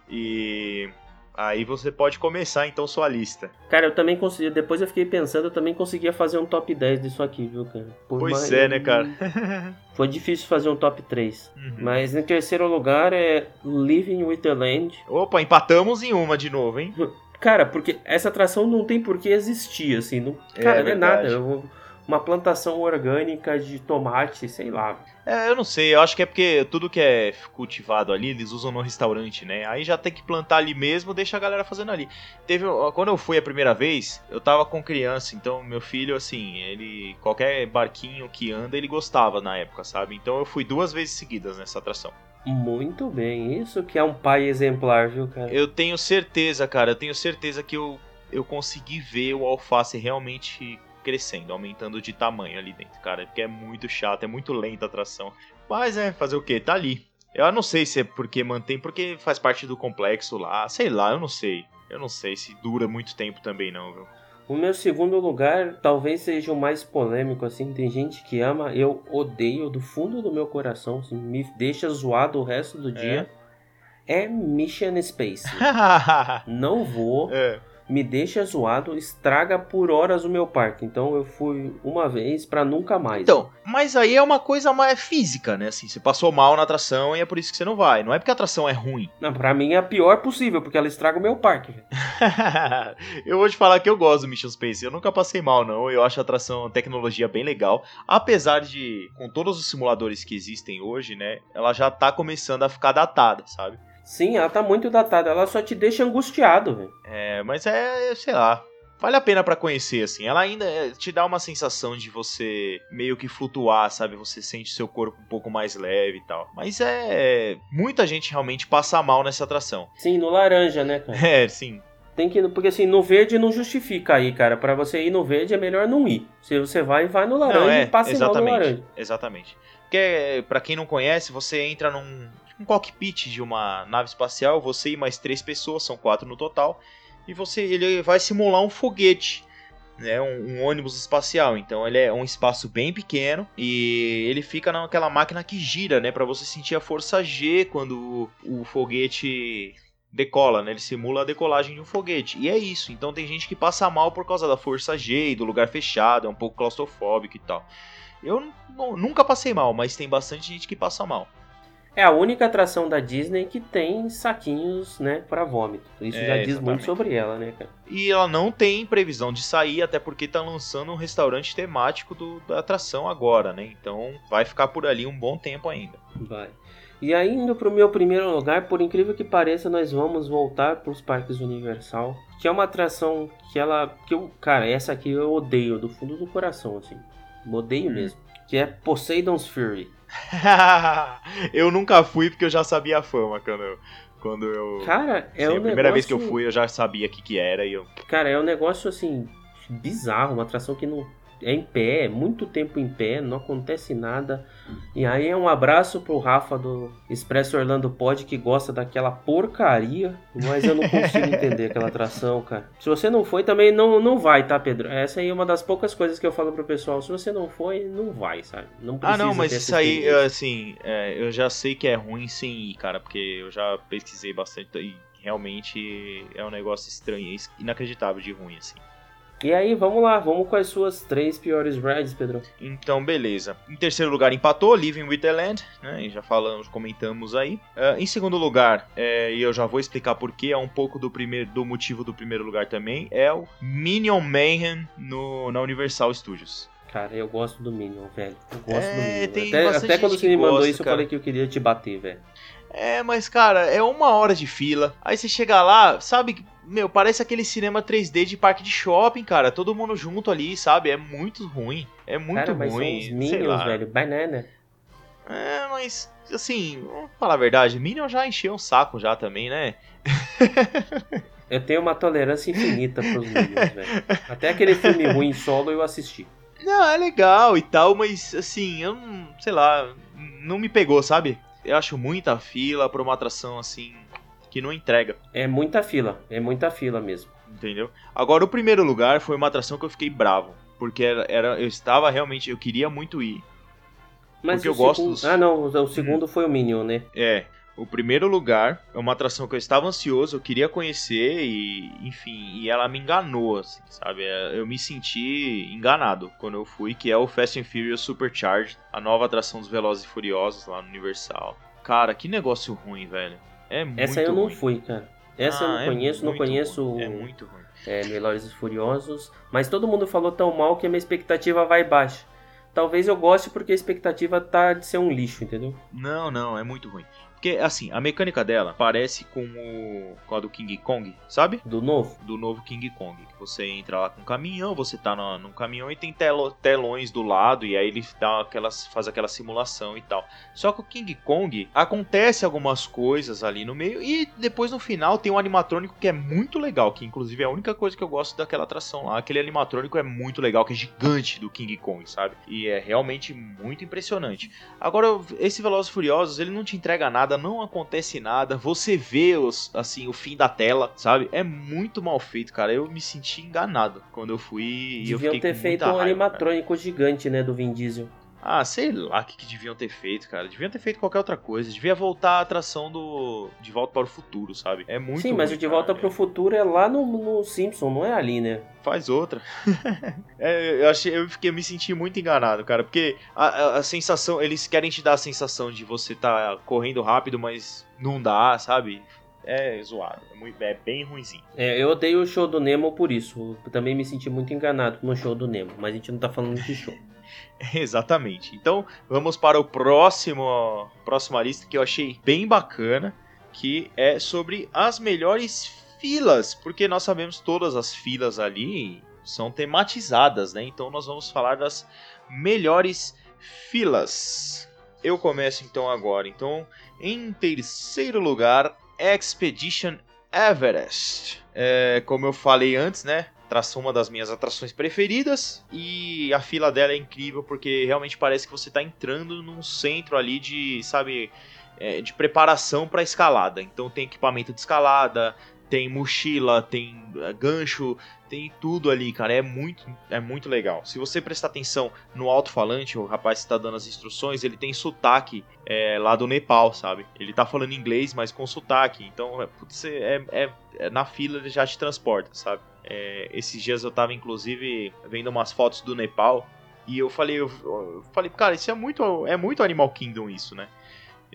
E aí você pode começar então sua lista. Cara, eu também consegui. Depois eu fiquei pensando, eu também conseguia fazer um top 10 disso aqui, viu, cara? Por Pois mais- é, né, cara? Foi difícil fazer um top 3. Uhum. Mas em terceiro lugar é Living with the Land. Opa, empatamos em uma de novo, hein? Cara, porque essa atração não tem por que existir, assim. Não, É cara, não é nada. Eu- Uma plantação orgânica de tomate, sei lá. É, eu não sei, eu acho que é porque tudo que é cultivado ali, eles usam no restaurante, né? Aí já tem que plantar ali mesmo, deixa a galera fazendo ali. Teve, quando eu fui a primeira vez, eu tava com criança, então meu filho, assim, ele, qualquer barquinho que anda, ele gostava na época, sabe? Então eu fui duas vezes seguidas nessa atração. Muito bem, isso que é um pai exemplar, viu, cara? Eu tenho certeza, cara, eu tenho certeza que eu, eu consegui ver o alface realmente crescendo, aumentando de tamanho ali dentro, cara, porque é muito chato, é muito lenta a atração. Mas é, fazer o que? Tá ali. Eu não sei se é porque mantém, porque faz parte do complexo lá, sei lá, eu não sei. Eu não sei se dura muito tempo também não, viu? O meu segundo lugar talvez seja o mais polêmico, assim. Tem gente que ama, eu odeio do fundo do meu coração, assim, me deixa zoado o resto do dia. É Mission Space. Não vou, é. Me deixa zoado, estraga por horas o meu parque. Então eu fui uma vez pra nunca mais. Então, mas aí é uma coisa mais física, né? Assim, você passou mal na atração e é por isso que você não vai. Não é porque a atração é ruim. Não, pra mim é a pior possível, porque ela estraga o meu parque. eu vou te falar que eu gosto do Mission Space. Eu nunca passei mal, não. Eu acho a atração, a tecnologia bem legal. Apesar de, com todos os simuladores que existem hoje, né? Ela já tá começando a ficar datada, sabe? Sim, ela tá muito datada, ela só te deixa angustiado, velho. É, mas é, sei lá. Vale a pena pra conhecer, assim. Ela ainda é, te dá uma sensação de você meio que flutuar, sabe? Você sente seu corpo um pouco mais leve e tal. Mas é. Muita gente realmente passa mal nessa atração. Sim, no laranja, né, cara? É, sim. Tem que porque assim, no verde não justifica aí, cara. Pra você ir no verde é melhor não ir. Se você vai, vai no laranja Não, é, e passe mal no exatamente. laranja. Exatamente. Porque, pra quem não conhece, você entra num um cockpit de uma nave espacial, você e mais três pessoas, são quatro no total, e você ele vai simular um foguete, né, um, um ônibus espacial. Então ele é um espaço bem pequeno e ele fica naquela máquina que gira, né, para você sentir a força G quando o, o foguete decola, né? Ele simula a decolagem de um foguete. E é isso. Então tem gente que passa mal por causa da força G e do lugar fechado, é um pouco claustrofóbico e tal. Eu nu- nunca passei mal, mas tem bastante gente que passa mal. É a única atração da Disney que tem saquinhos, né, pra vômito. Isso É, já diz exatamente. muito sobre ela, né, cara? E ela não tem previsão de sair, até porque tá lançando um restaurante temático do- da atração agora, né? Então vai ficar por ali um bom tempo ainda. Vai. E indo pro meu primeiro lugar, por incrível que pareça, nós vamos voltar pros parques Universal. Que é uma atração que ela. que eu. Cara, essa aqui eu odeio do fundo do coração, assim. Odeio Hum. mesmo. Que é Poseidon's Fury. eu nunca fui porque eu já sabia a fama quando eu. Quando eu. Cara, é Sim, um a primeira vez que eu negócio- fui, eu já sabia o que, que era e eu. Cara, é um negócio assim bizarro, uma atração que não é em pé, é muito tempo em pé, não acontece nada. E aí é um abraço pro Rafa do Expresso Orlando Pod que gosta daquela porcaria, mas eu não consigo entender aquela atração, cara. Se você não foi, também não, não vai, tá, Pedro? Essa aí é uma das poucas coisas que eu falo pro pessoal. Se você não foi, não vai, sabe? Não Ah, precisa não, mas isso aí, experiência. assim, é, eu já sei que é ruim sem ir, cara, porque eu já pesquisei bastante e realmente é um negócio estranho, inacreditável de ruim, assim. E aí, vamos lá, vamos com as suas três piores rides, Pedro. Então, beleza. Em terceiro lugar, empatou, Living with the Land, né? E já falamos, comentamos aí. Ah, em segundo lugar, é, e eu já vou explicar porquê, é um pouco do, primeiro, do motivo do primeiro lugar também, é o Minion Mayhem no, na Universal Studios. Cara, eu gosto do Minion, velho. Eu gosto É, do Minion. tem Até, até quando você me mandou gosta, isso, eu cara. falei que eu queria te bater, velho. É, mas cara, é uma hora de fila. Aí você chega lá, sabe? Meu, parece aquele cinema 3D de parque de shopping, cara. Todo mundo junto ali, sabe? É muito ruim. É muito Cara, ruim. são os sei Minions, lá. velho. Banana. É, mas assim, vamos falar a verdade, Minion já encheu um saco já também, né? Eu tenho uma tolerância infinita pros Minions, velho. Até aquele filme ruim solo eu assisti. Não, é legal e tal, mas assim, eu não, sei lá, não me pegou, sabe? Eu acho muita fila pra uma atração assim que não entrega. É muita fila, é muita fila mesmo. Entendeu? Agora, o primeiro lugar foi uma atração que eu fiquei bravo. Porque era, era- eu estava realmente. Eu queria muito ir. Mas Porque eu gosto segundo- dos- Hum. Ah, não, o o segundo foi o Minion, né? É. O primeiro lugar é uma atração que eu estava ansioso, eu queria conhecer e, enfim, e ela me enganou, assim, sabe? É, Eu me senti enganado quando eu fui, que é o Fast and Furious Supercharged, a nova atração dos Velozes e Furiosos lá no Universal. Cara, que negócio ruim, velho. É muito Essa eu não ruim. fui, cara. Essa eu Ah, não é conheço, não conheço ruim, É muito ruim. é, Velozes e Furiosos. Mas todo mundo falou tão mal que a minha expectativa vai baixa. Talvez eu goste porque a expectativa tá de ser um lixo, entendeu? Não, não, é muito ruim. Porque, assim, a mecânica dela parece com, o, com a do King Kong, sabe? Do novo. Do novo King Kong. Você entra lá com um caminhão, você tá no, num caminhão e tem telo- telões do lado, e aí ele dá aquelas, faz aquela simulação e tal. Só que o King Kong acontece algumas coisas ali no meio, e depois no final tem um animatrônico que é muito legal, que inclusive é a única coisa que eu gosto daquela atração lá. Aquele animatrônico é muito legal, que é gigante do King Kong, sabe? E é realmente muito impressionante. Agora, esse Velozes Furiosos, ele não te entrega nada, não acontece nada, você vê os, assim, o fim da tela, sabe? É muito mal feito, cara. Eu me senti enganado quando eu fui e eu Deviam fiquei ter feito um raiva, cara. animatrônico gigante, né, do Vin Diesel. Ah, sei lá o que, que deviam ter feito, cara. Deviam ter feito qualquer outra coisa. Devia voltar a atração do De Volta para o Futuro, sabe? É muito Sim, mas o De cara. Volta pro Futuro é lá no, no Simpson, não é ali, né? Faz outra. É, eu, achei, eu, fiquei, eu me senti muito enganado, cara. Porque a, a- a sensação. Eles querem te dar a sensação de você tá correndo rápido, mas não dá, sabe? É zoado. É, muito- é bem ruimzinho. É, eu odeio o show do Nemo por isso. Eu também me senti muito enganado no show do Nemo, mas a gente não tá falando de show. Exatamente. Então, vamos para o próximo próxima lista que eu achei bem bacana, que é sobre as melhores filas, porque nós sabemos todas as filas ali são tematizadas, né? Então nós vamos falar das melhores filas. Eu começo então agora. Então, em terceiro lugar, Expedition Everest. É, como eu falei antes, né? Tração uma das minhas atrações preferidas e a fila dela é incrível porque realmente parece que você está entrando num centro ali de, sabe, é, de preparação para escalada. Então tem equipamento de escalada, tem mochila, tem é, gancho, tem tudo ali, cara. É muito, é muito legal. Se você prestar atenção no alto-falante, o rapaz que está dando as instruções, ele tem sotaque é, lá do Nepal, sabe? Ele tá falando inglês, mas com sotaque. Então, é, putz, é, é- é- na fila ele já te transporta, sabe? É, esses dias eu tava, inclusive, vendo umas fotos do Nepal. E eu falei, eu, falei, cara, isso é muito, é muito Animal Kingdom isso, né?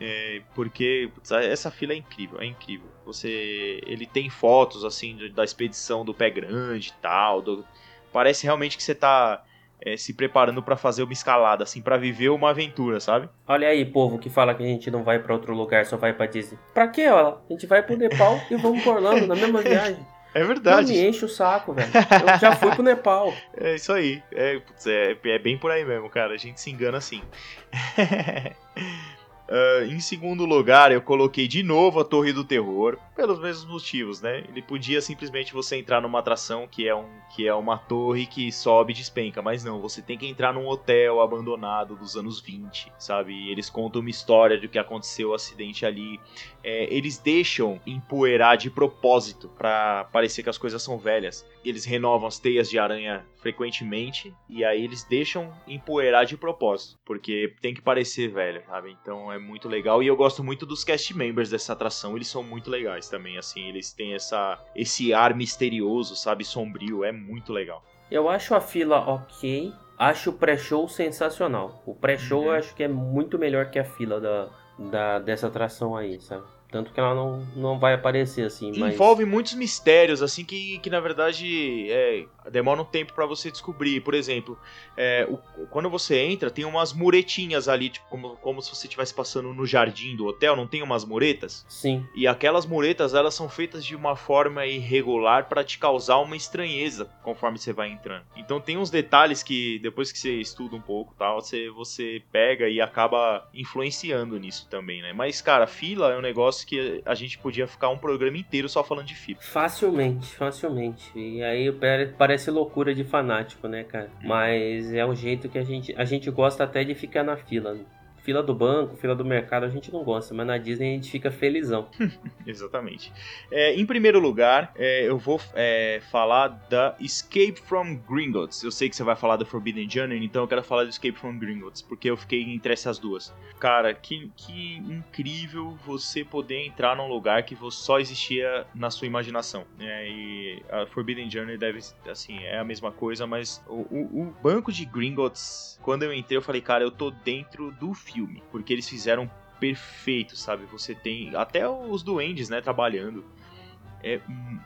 É, porque putz, essa fila é incrível, é incrível. Você, ele tem fotos assim da expedição do pé grande e tal. do- parece realmente que você tá é, se preparando pra fazer uma escalada, assim, pra viver uma aventura, sabe? Olha aí, povo que fala que a gente não vai pra outro lugar, só vai pra Disney. Pra quê, ó? A gente vai pro Nepal e vamos pra Orlando na mesma viagem. É Não verdade. me enche o saco, velho. Eu já fui pro Nepal. É isso aí. É, putz, é, é bem por aí mesmo, cara. A gente se engana assim. Ah, em segundo lugar, eu coloquei de novo a Torre do Terror, pelos mesmos motivos, né? Ele podia simplesmente você entrar numa atração que é, um, que é uma torre que sobe e despenca, mas não, você tem que entrar num hotel abandonado dos anos 20, sabe? E eles contam uma história do que aconteceu o acidente ali. É, eles deixam empoeirar de propósito pra parecer que as coisas são velhas. Eles renovam as teias de aranha frequentemente e aí eles deixam empoeirar de propósito, porque tem que parecer velho, sabe? Então é muito legal e eu gosto muito dos cast members dessa atração, eles são muito legais também, assim, eles têm essa esse ar misterioso, sabe, sombrio, é muito legal. Eu acho a fila ok. Acho o pré-show sensacional. O pré-show Uhum. eu acho que é muito melhor que a fila da, da, dessa atração aí, sabe? Tanto que ela não, não vai aparecer assim, mas... Envolve muitos mistérios, assim, que, que na verdade é, demora um tempo pra você descobrir. Por exemplo, é, o- quando você entra, tem umas muretinhas ali, tipo, como, como se você estivesse passando no jardim do hotel, não tem umas muretas? Sim, E aquelas muretas, elas são feitas de uma forma irregular pra te causar uma estranheza conforme você vai entrando. Então tem uns detalhes que depois que você estuda um pouco, tal, você você pega e acaba influenciando nisso também, né? Mas cara, fila é um negócio que a gente podia ficar um programa inteiro só falando de fila. facilmente, facilmente. E aí pare- parece loucura de fanático, né, cara? Mas é o jeito que a gente... A gente gosta até de ficar na fila. Fila do banco, fila do mercado, a gente não gosta. Mas na Disney a gente fica felizão. Exatamente. É, em primeiro lugar, é, eu vou é, falar da Escape from Gringotts. Eu sei que você vai falar da Forbidden Journey, então eu quero falar do Escape from Gringotts, porque eu fiquei entre essas duas. Cara, que, que incrível você poder entrar num lugar que só existia na sua imaginação. né? e a Forbidden Journey deve, assim, é a mesma coisa, mas o, o- o banco de Gringotts, quando eu entrei, eu falei, cara, eu tô dentro do filme, porque eles fizeram perfeito, sabe? Você tem até os duendes, né, trabalhando. É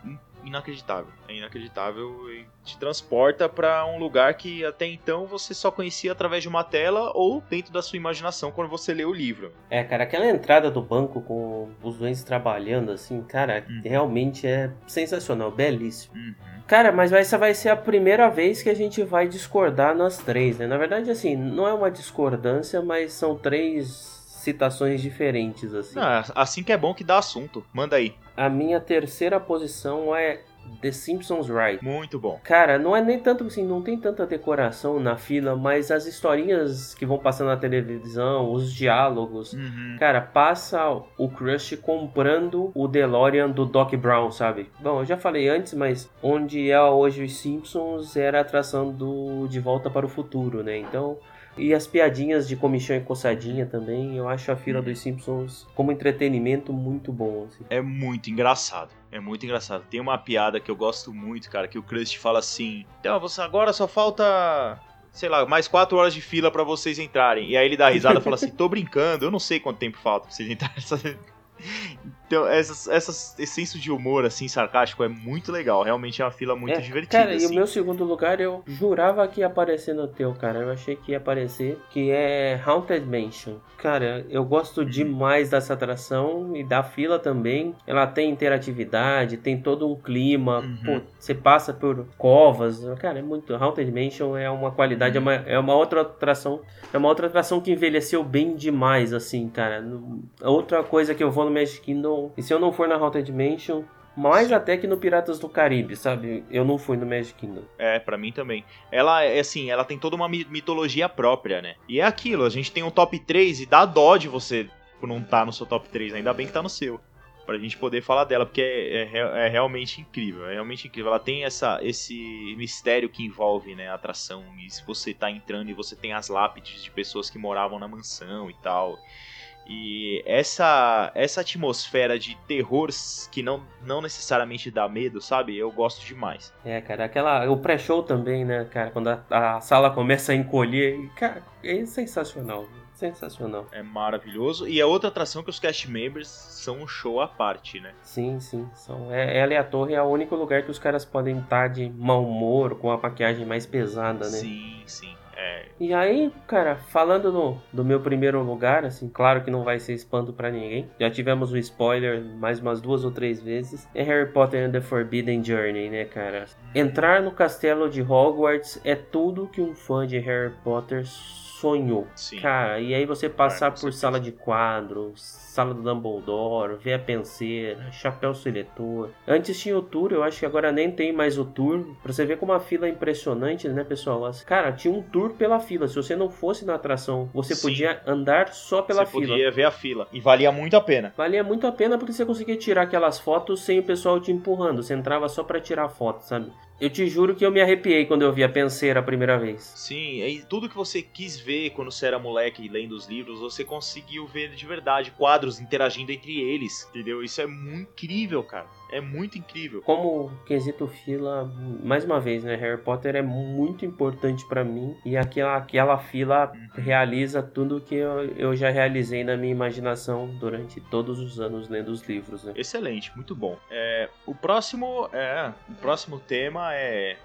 in- inacreditável. É inacreditável e te transporta pra um lugar que até então você só conhecia através de uma tela ou dentro da sua imaginação quando você lê o livro. É, cara, aquela entrada do banco com os doentes trabalhando, assim, cara, Uhum. realmente é sensacional, belíssimo. Uhum. Cara, mas essa vai ser a primeira vez que a gente vai discordar nas três, né? Na verdade, assim, não é uma discordância, mas são três citações diferentes, assim. Ah, assim que é bom que dá assunto. Manda aí. A minha terceira posição é The Simpsons Ride. Muito bom. Cara, não é nem tanto assim, não tem tanta decoração na fila, mas as historinhas que vão passando na televisão, os diálogos, Uhum. Cara, passa o Crush comprando o DeLorean do Doc Brown, sabe? Bom, eu já falei antes, mas onde é hoje os Simpsons era a atração do De Volta para o Futuro, né? Então, e as piadinhas de comichão e coçadinha também, eu acho a fila dos Simpsons como entretenimento muito bom, assim. É muito engraçado. É muito engraçado. Tem uma piada que eu gosto muito, cara, que o Krusty fala assim: Então, você agora só falta. Sei lá, mais quatro horas de fila pra vocês entrarem. E aí ele dá risada e fala assim: tô brincando, eu não sei quanto tempo falta pra vocês entrarem. Então, essas, essas, esse senso de humor, assim, sarcástico, é muito legal. Realmente é uma fila muito É, divertida. Cara, e assim. o meu segundo lugar eu jurava que ia aparecer no teu, cara. Eu achei que ia aparecer, que é Haunted Mansion. Cara, eu gosto demais dessa atração e da fila também. Ela tem interatividade, tem todo um clima. Uhum. Pô, você passa por covas. Cara, é muito. Haunted Mansion é uma qualidade, é, uma, é uma outra atração. É uma outra atração que envelheceu bem demais, assim, cara. Outra coisa que eu vou no Magic Kingdom, e se eu não for na Haunted Mansion, mais até que no Piratas do Caribe, sabe? Eu não fui no Magic Kingdom. É, pra mim também. Ela é assim, ela tem toda uma mi- mitologia própria, né? E é aquilo, a gente tem um top 3 e dá dó de você por não tá no seu top 3, ainda bem que tá no seu. Pra gente poder falar dela, porque é, é é realmente incrível, é realmente incrível. Ela tem essa, esse mistério que envolve né, a atração. E se você tá entrando e você tem as lápides de pessoas que moravam na mansão e tal. E essa essa atmosfera de terror que não, não necessariamente dá medo, sabe? Eu gosto demais. É, cara, aquela. O pré-show também, né, cara? Quando a, a sala começa a encolher. Cara, é sensacional. Sensacional. É maravilhoso. E é outra atração que os cast members são um show à parte, né? Sim, sim. São, é, ela e a torre é o único lugar que os caras podem estar de mau humor, com a maquiagem mais pesada, né? Sim, sim. É, E aí, cara, falando no, do meu primeiro lugar, assim, claro que não vai ser espanto pra ninguém. Já tivemos um spoiler mais umas duas ou três vezes. É Harry Potter and the Forbidden Journey, né, cara? Entrar no castelo de Hogwarts é tudo que um fã de Harry Potter sonhou. sim. Cara, e aí você passar Ah, por certeza. sala de quadros, sala do Dumbledore, ver a penseira, chapéu seletor. Antes tinha o tour, eu acho que agora nem tem mais o tour. Pra você ver como a fila é impressionante, né, pessoal? Cara, tinha um tour pela fila. Se você não fosse na atração, você Sim. podia andar só pela Você fila. podia ver a fila. E valia muito a pena. Valia muito a pena porque você conseguia tirar aquelas fotos sem o pessoal te empurrando. Você entrava só pra tirar foto, sabe? Eu te juro que eu me arrepiei quando eu vi a penseira a primeira vez. Sim, e tudo que você quis ver quando você era moleque lendo os livros, você conseguiu ver de verdade, quadros interagindo entre eles, entendeu? Isso é muito incrível, cara. É muito incrível. Como quesito fila, mais uma vez, né? Harry Potter é muito importante pra mim e aquela, aquela fila realiza tudo que eu, eu já realizei na minha imaginação durante todos os anos lendo os livros, né? Excelente, muito bom. É, o próximo é, o próximo tema é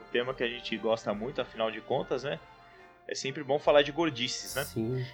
o tema que a gente gosta muito, afinal de contas, né? É sempre bom falar de gordices, né? Sim.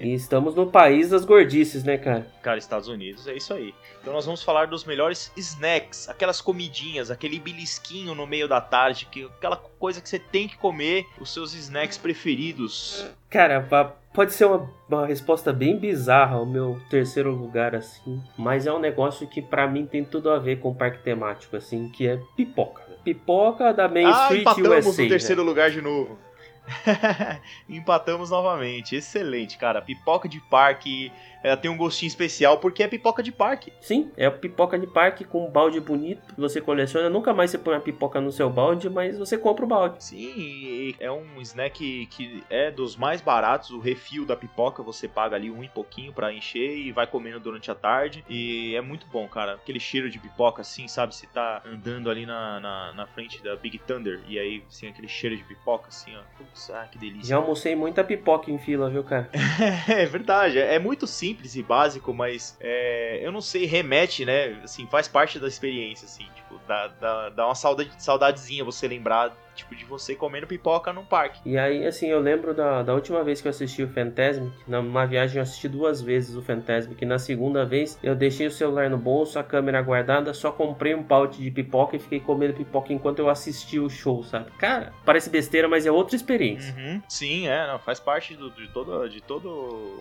e estamos no país das gordices, né, cara? Cara, Estados Unidos, é isso aí. Então nós vamos falar dos melhores snacks, aquelas comidinhas, aquele belisquinho no meio da tarde, que, aquela coisa que você tem que comer, os seus snacks preferidos. Cara, pode ser uma, uma resposta bem bizarra o meu terceiro lugar, assim. Mas é um negócio que pra mim tem tudo a ver com o parque temático, assim, que é pipoca. Pipoca da Main ah, Street empatamos USA. no terceiro né? lugar de novo. Empatamos novamente. Excelente, cara. Pipoca de parque. Ela tem um gostinho especial porque é pipoca de parque. Sim, é a pipoca de parque com um balde bonito que você coleciona. Nunca mais você põe a pipoca no seu balde, mas você compra o balde. Sim, é um snack que é dos mais baratos. O refil da pipoca você paga ali um e pouquinho pra encher e vai comendo durante a tarde. E é muito bom, cara. Aquele cheiro de pipoca assim, sabe? Você tá andando ali na, na, na frente da Big Thunder e aí assim, aquele cheiro de pipoca assim, ó. Putz, ah, que delícia. Já almocei muita pipoca em fila, viu, cara? É verdade, é muito simples e básico, mas é, eu não sei, remete, né? Assim, faz parte da experiência, assim, tipo, dá, dá, dá uma saudade, saudadezinha você lembrar, tipo, de você comendo pipoca num parque. E aí, assim, eu lembro da, da última vez que eu assisti o Fantasmic. Numa viagem eu assisti duas vezes o Fantasmic. Na segunda vez eu deixei o celular no bolso, a câmera guardada, só comprei um paute de pipoca e fiquei comendo pipoca enquanto eu assisti o show, sabe? Cara, parece besteira, mas é outra experiência. Uhum, Sim, é, não, faz parte do- de, todo, de todo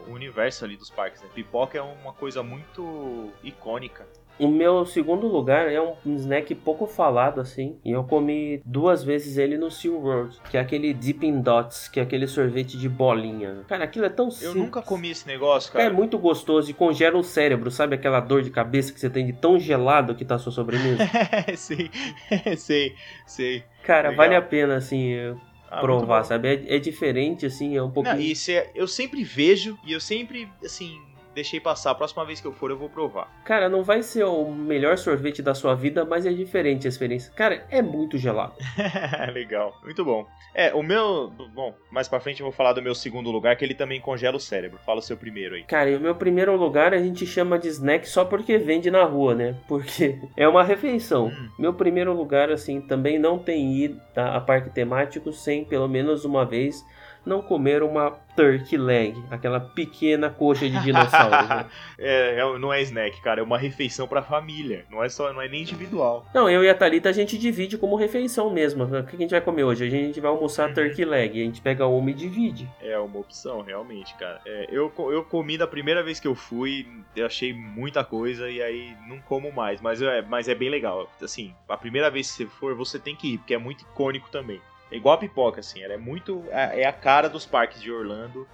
o universo ali dos parques, né? Pipoca é uma coisa muito icônica. O meu segundo lugar é um snack pouco falado assim, e eu comi duas vezes ele no SeaWorld, que é aquele Dippin' Dots, que é aquele sorvete de bolinha. Cara, aquilo é tão Eu simples. nunca comi esse negócio, É cara. muito gostoso e congela o cérebro, sabe aquela dor de cabeça que você tem de tão gelado que tá a sua sobremesa? sei, sei, sei. Cara, Legal. vale a pena assim eu Ah, muito provar, sabe? É, é diferente assim, é um pouquinho. Não, isso é- eu sempre vejo e eu sempre, assim, deixei passar. A próxima vez que eu for, eu vou provar. Cara, não vai ser o melhor sorvete da sua vida, mas é diferente a experiência. Cara, é muito gelado. Legal, muito bom. É, o meu. Bom, mais pra frente eu vou falar do meu segundo lugar, que ele também congela o cérebro. Fala o seu primeiro aí. Cara, e o meu primeiro lugar a gente chama de snack só porque vende na rua, né? Porque é uma refeição. Hum. Meu primeiro lugar, assim, também não tem ido a a parque temático sem pelo menos uma vez não comer uma turkey leg, aquela pequena coxa de dinossauro. né? É, é- não é snack, cara, é uma refeição pra família. Não é só, não é nem individual. Não, eu e a Thalita a gente divide como refeição mesmo. O que a gente vai comer hoje? A gente vai almoçar Uhum. turkey leg. A gente pega uma e divide. É uma opção, realmente, cara. É, eu, eu comi da primeira vez que eu fui, eu achei muita coisa e aí não como mais. Mas é, mas é bem legal. Assim, a primeira vez que você for, você tem que ir, porque é muito icônico também. É igual a pipoca, assim, ela é muito. É é a cara dos parques de Orlando,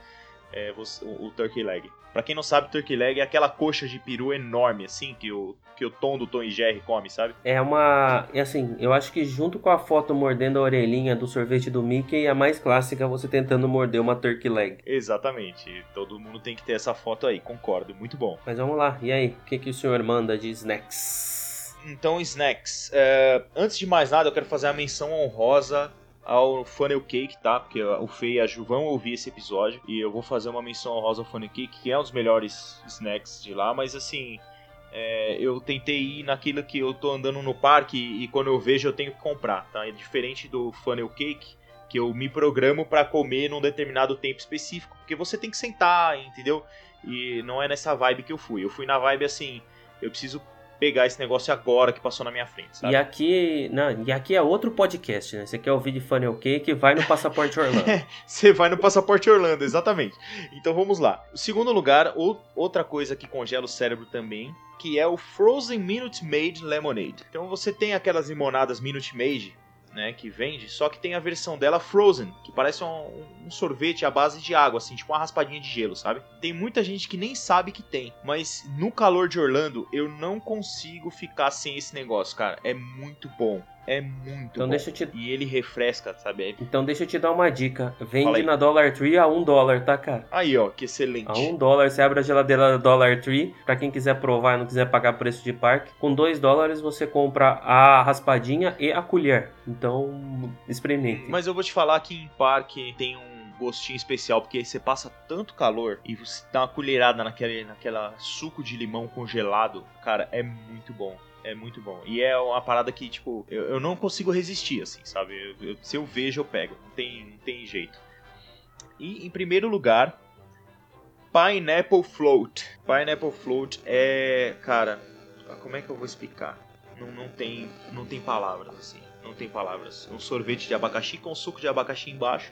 é, você- o, o Turkey Leg. Pra quem não sabe, Turkey Leg é aquela coxa de peru enorme, assim, que o, que o Tom do Tom e Jerry come, sabe? É uma. É assim, eu acho que junto com a foto mordendo a orelhinha do sorvete do Mickey, a mais clássica é você tentando morder uma turkey leg. Exatamente. Todo mundo tem que ter essa foto aí, concordo. Muito bom. Mas vamos lá, e aí? O que, que o senhor manda de snacks? Então, snacks. É, antes de mais nada, eu quero fazer a menção honrosa ao Funnel Cake, tá? Porque o Fê e a Ju vão ouvir esse episódio. E eu vou fazer uma menção honrosa ao Funnel Cake, que é um dos melhores snacks de lá. Mas assim, é, eu tentei ir naquilo que eu tô andando no parque e, quando eu vejo eu tenho que comprar, tá? É diferente do Funnel Cake. que eu me programo pra comer num determinado tempo específico, porque você tem que sentar, entendeu? E não é nessa vibe que eu fui. Eu fui na vibe assim, eu preciso pegar esse negócio agora que passou na minha frente, sabe? E aqui, não, e aqui é outro podcast, né? Você quer ouvir de Funnel Cake, vai no Passaporte Orlando. Você vai no Passaporte Orlando, exatamente. Então vamos lá. Segundo lugar, ou- outra coisa que congela o cérebro também, que é o Frozen Minute Maid Lemonade. Então você tem aquelas limonadas Minute Maid, né, que vende, só que tem a versão dela Frozen, que parece um, um sorvete à base de água, assim, tipo uma raspadinha de gelo, sabe? Tem muita gente que nem sabe que tem, mas no calor de Orlando eu não consigo ficar sem esse negócio, cara. É muito bom. É muito Então bom. deixa eu te E ele refresca, sabe? Então deixa eu te dar uma dica. Vende na Dollar Tree a 1 dólar, tá, cara? Aí, ó, que excelente. A 1 dólar, você abre a geladeira da Dollar Tree. Pra quem quiser provar e não quiser pagar preço de parque. Com 2 dólares você compra a raspadinha e a colher. Então, experimente. Mas eu vou te falar que em parque tem um gostinho especial, porque aí você passa tanto calor e você dá uma colherada naquele, naquela suco de limão congelado, cara, é muito bom. É muito bom. E é uma parada que, tipo, eu, eu não consigo resistir, assim, sabe? Eu- eu- se eu vejo, eu pego. Não tem, não tem jeito. E em primeiro lugar, Pineapple Float. Pineapple Float é. Cara, como é que eu vou explicar? Não, não, tem, não tem palavras, assim. Não tem palavras. Um sorvete de abacaxi com suco de abacaxi embaixo.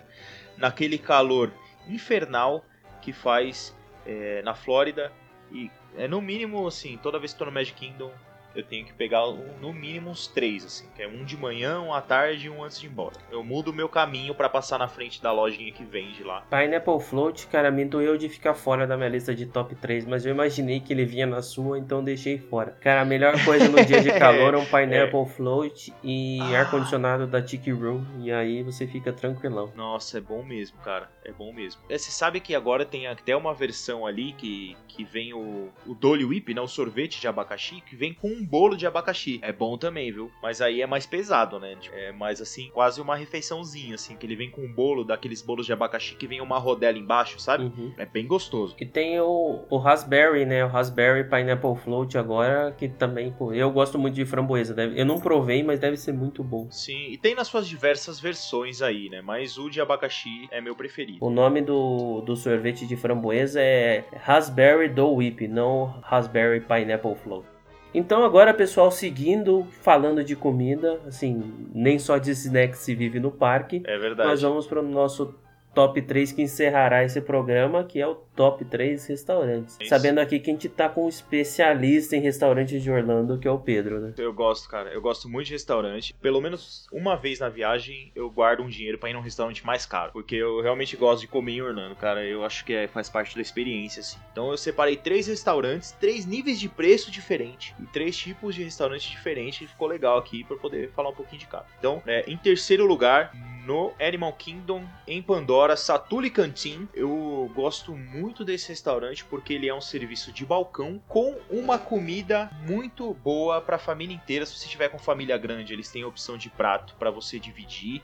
Naquele calor infernal que faz é, na Flórida. E é no mínimo, assim, toda vez que tô no Magic Kingdom, eu tenho que pegar um- no mínimo uns três, assim. Que é um de manhã, um à tarde e um antes de ir embora. Eu mudo o meu caminho pra passar na frente da lojinha que vende lá. Pineapple Float, cara, me doeu de ficar fora da minha lista de top 3, mas eu imaginei que ele vinha na sua, então deixei fora. Cara, a melhor coisa no dia de calor é um Pineapple Float e Ah. ar-condicionado da Tiki Room, e aí você fica tranquilão. Nossa, é bom mesmo, cara. É bom mesmo. É, Você sabe que agora tem até uma versão ali que, que vem o, o Dolly Whip, né? O sorvete de abacaxi, que vem com um bolo de abacaxi. É bom também, viu? Mas aí é mais pesado, né? Tipo, É mais assim, quase uma refeiçãozinha, assim, que ele vem com um bolo, daqueles bolos de abacaxi que vem uma rodela embaixo, sabe? Uhum. É bem gostoso. E tem o, o Raspberry, né? O Raspberry Pineapple Float agora, que também, pô, eu gosto muito de framboesa. Deve- eu não provei, mas deve ser muito bom. Sim, e tem nas suas diversas versões aí, né? Mas o de abacaxi é meu preferido. O nome do, do sorvete de framboesa é Raspberry Dole Whip, não Raspberry Pineapple Float. Então agora, pessoal, seguindo, falando de comida, assim, nem só de snacks se vive no parque, É verdade. nós vamos para o nosso top 3 que encerrará esse programa, que é o top 3 restaurantes. Isso. Sabendo aqui que a gente tá com um especialista em restaurantes de Orlando, que é o Pedro, né? Eu gosto, cara. Eu gosto muito de restaurante. Pelo menos uma vez na viagem eu guardo um dinheiro pra ir num restaurante mais caro. Porque eu realmente gosto de comer em Orlando, cara. Eu acho que é- faz parte da experiência, assim. Então eu separei três restaurantes, três níveis de preço diferentes e três tipos de restaurantes diferentes. E ficou legal aqui pra eu poder falar um pouquinho de cada. Então, é, em terceiro lugar, no Animal Kingdom, em Pandora, Satuli Canteen. Eu gosto muito desse restaurante porque ele é um serviço de balcão com uma comida muito boa para a família inteira. Se você tiver com família grande, eles têm opção de prato para você dividir.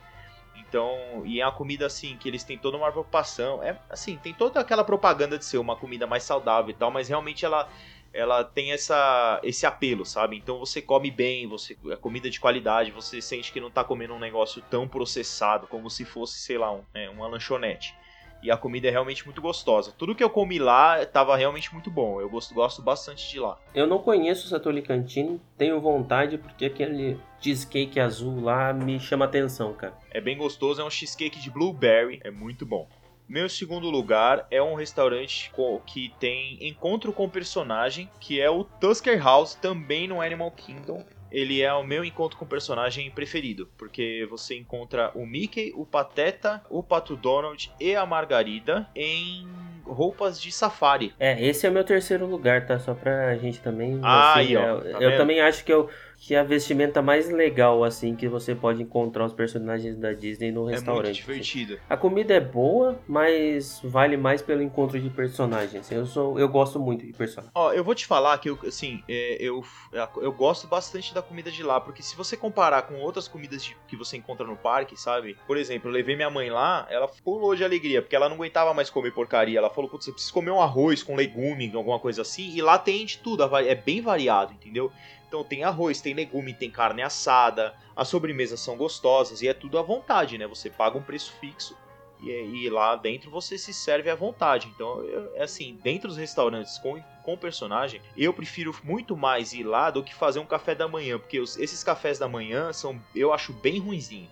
Então, e é uma comida assim que eles têm toda uma preocupação. É assim, tem toda aquela propaganda de ser uma comida mais saudável e tal, mas realmente ela ela tem essa esse apelo, sabe? Então você come bem, você é comida de qualidade, você sente que não tá comendo um negócio tão processado como se fosse, sei lá, um, né, uma lanchonete. E a comida é realmente muito gostosa. Tudo que eu comi lá tava realmente muito bom. Eu gosto, gosto bastante de lá. Eu não conheço o Satoli Cantini, tenho vontade porque aquele cheesecake azul lá me chama atenção, cara. É bem gostoso, é um cheesecake de blueberry, é muito bom. Meu segundo lugar é um restaurante que tem encontro com personagem, que é o Tusker House, também no Animal Kingdom. Ele é o meu encontro com personagem preferido, porque você encontra o Mickey, o Pateta, o Pato Donald e a Margarida em roupas de safari. É, esse é o meu terceiro lugar, tá? Só pra gente também. Ah, assim, aí, ó, eu, tá eu vendo? também acho que, eu, que é a vestimenta mais legal, assim, que você pode encontrar os personagens da Disney no É muito restaurante. assim. divertido. A comida é boa, mas vale mais pelo encontro de personagens. Eu sou, eu gosto muito de personagens. Ó, eu vou te falar que eu, assim, é, eu, eu gosto bastante da comida de lá, porque se você comparar com outras comidas de- que você encontra no parque, sabe? Por exemplo, eu levei minha mãe lá, ela pulou de alegria, porque ela não aguentava mais comer porcaria. Ela falou, putz, você precisa comer um arroz com legume, alguma coisa assim, e lá tem de tudo, é bem variado, entendeu? Então tem arroz, tem legume, tem carne assada, as sobremesas são gostosas e é tudo à vontade, né? Você paga um preço fixo e, e lá dentro você se serve à vontade. Então, é assim, dentro dos restaurantes com, com personagem, eu prefiro muito mais ir lá do que fazer um café da manhã, porque os, esses cafés da manhã são, eu acho bem ruinzinho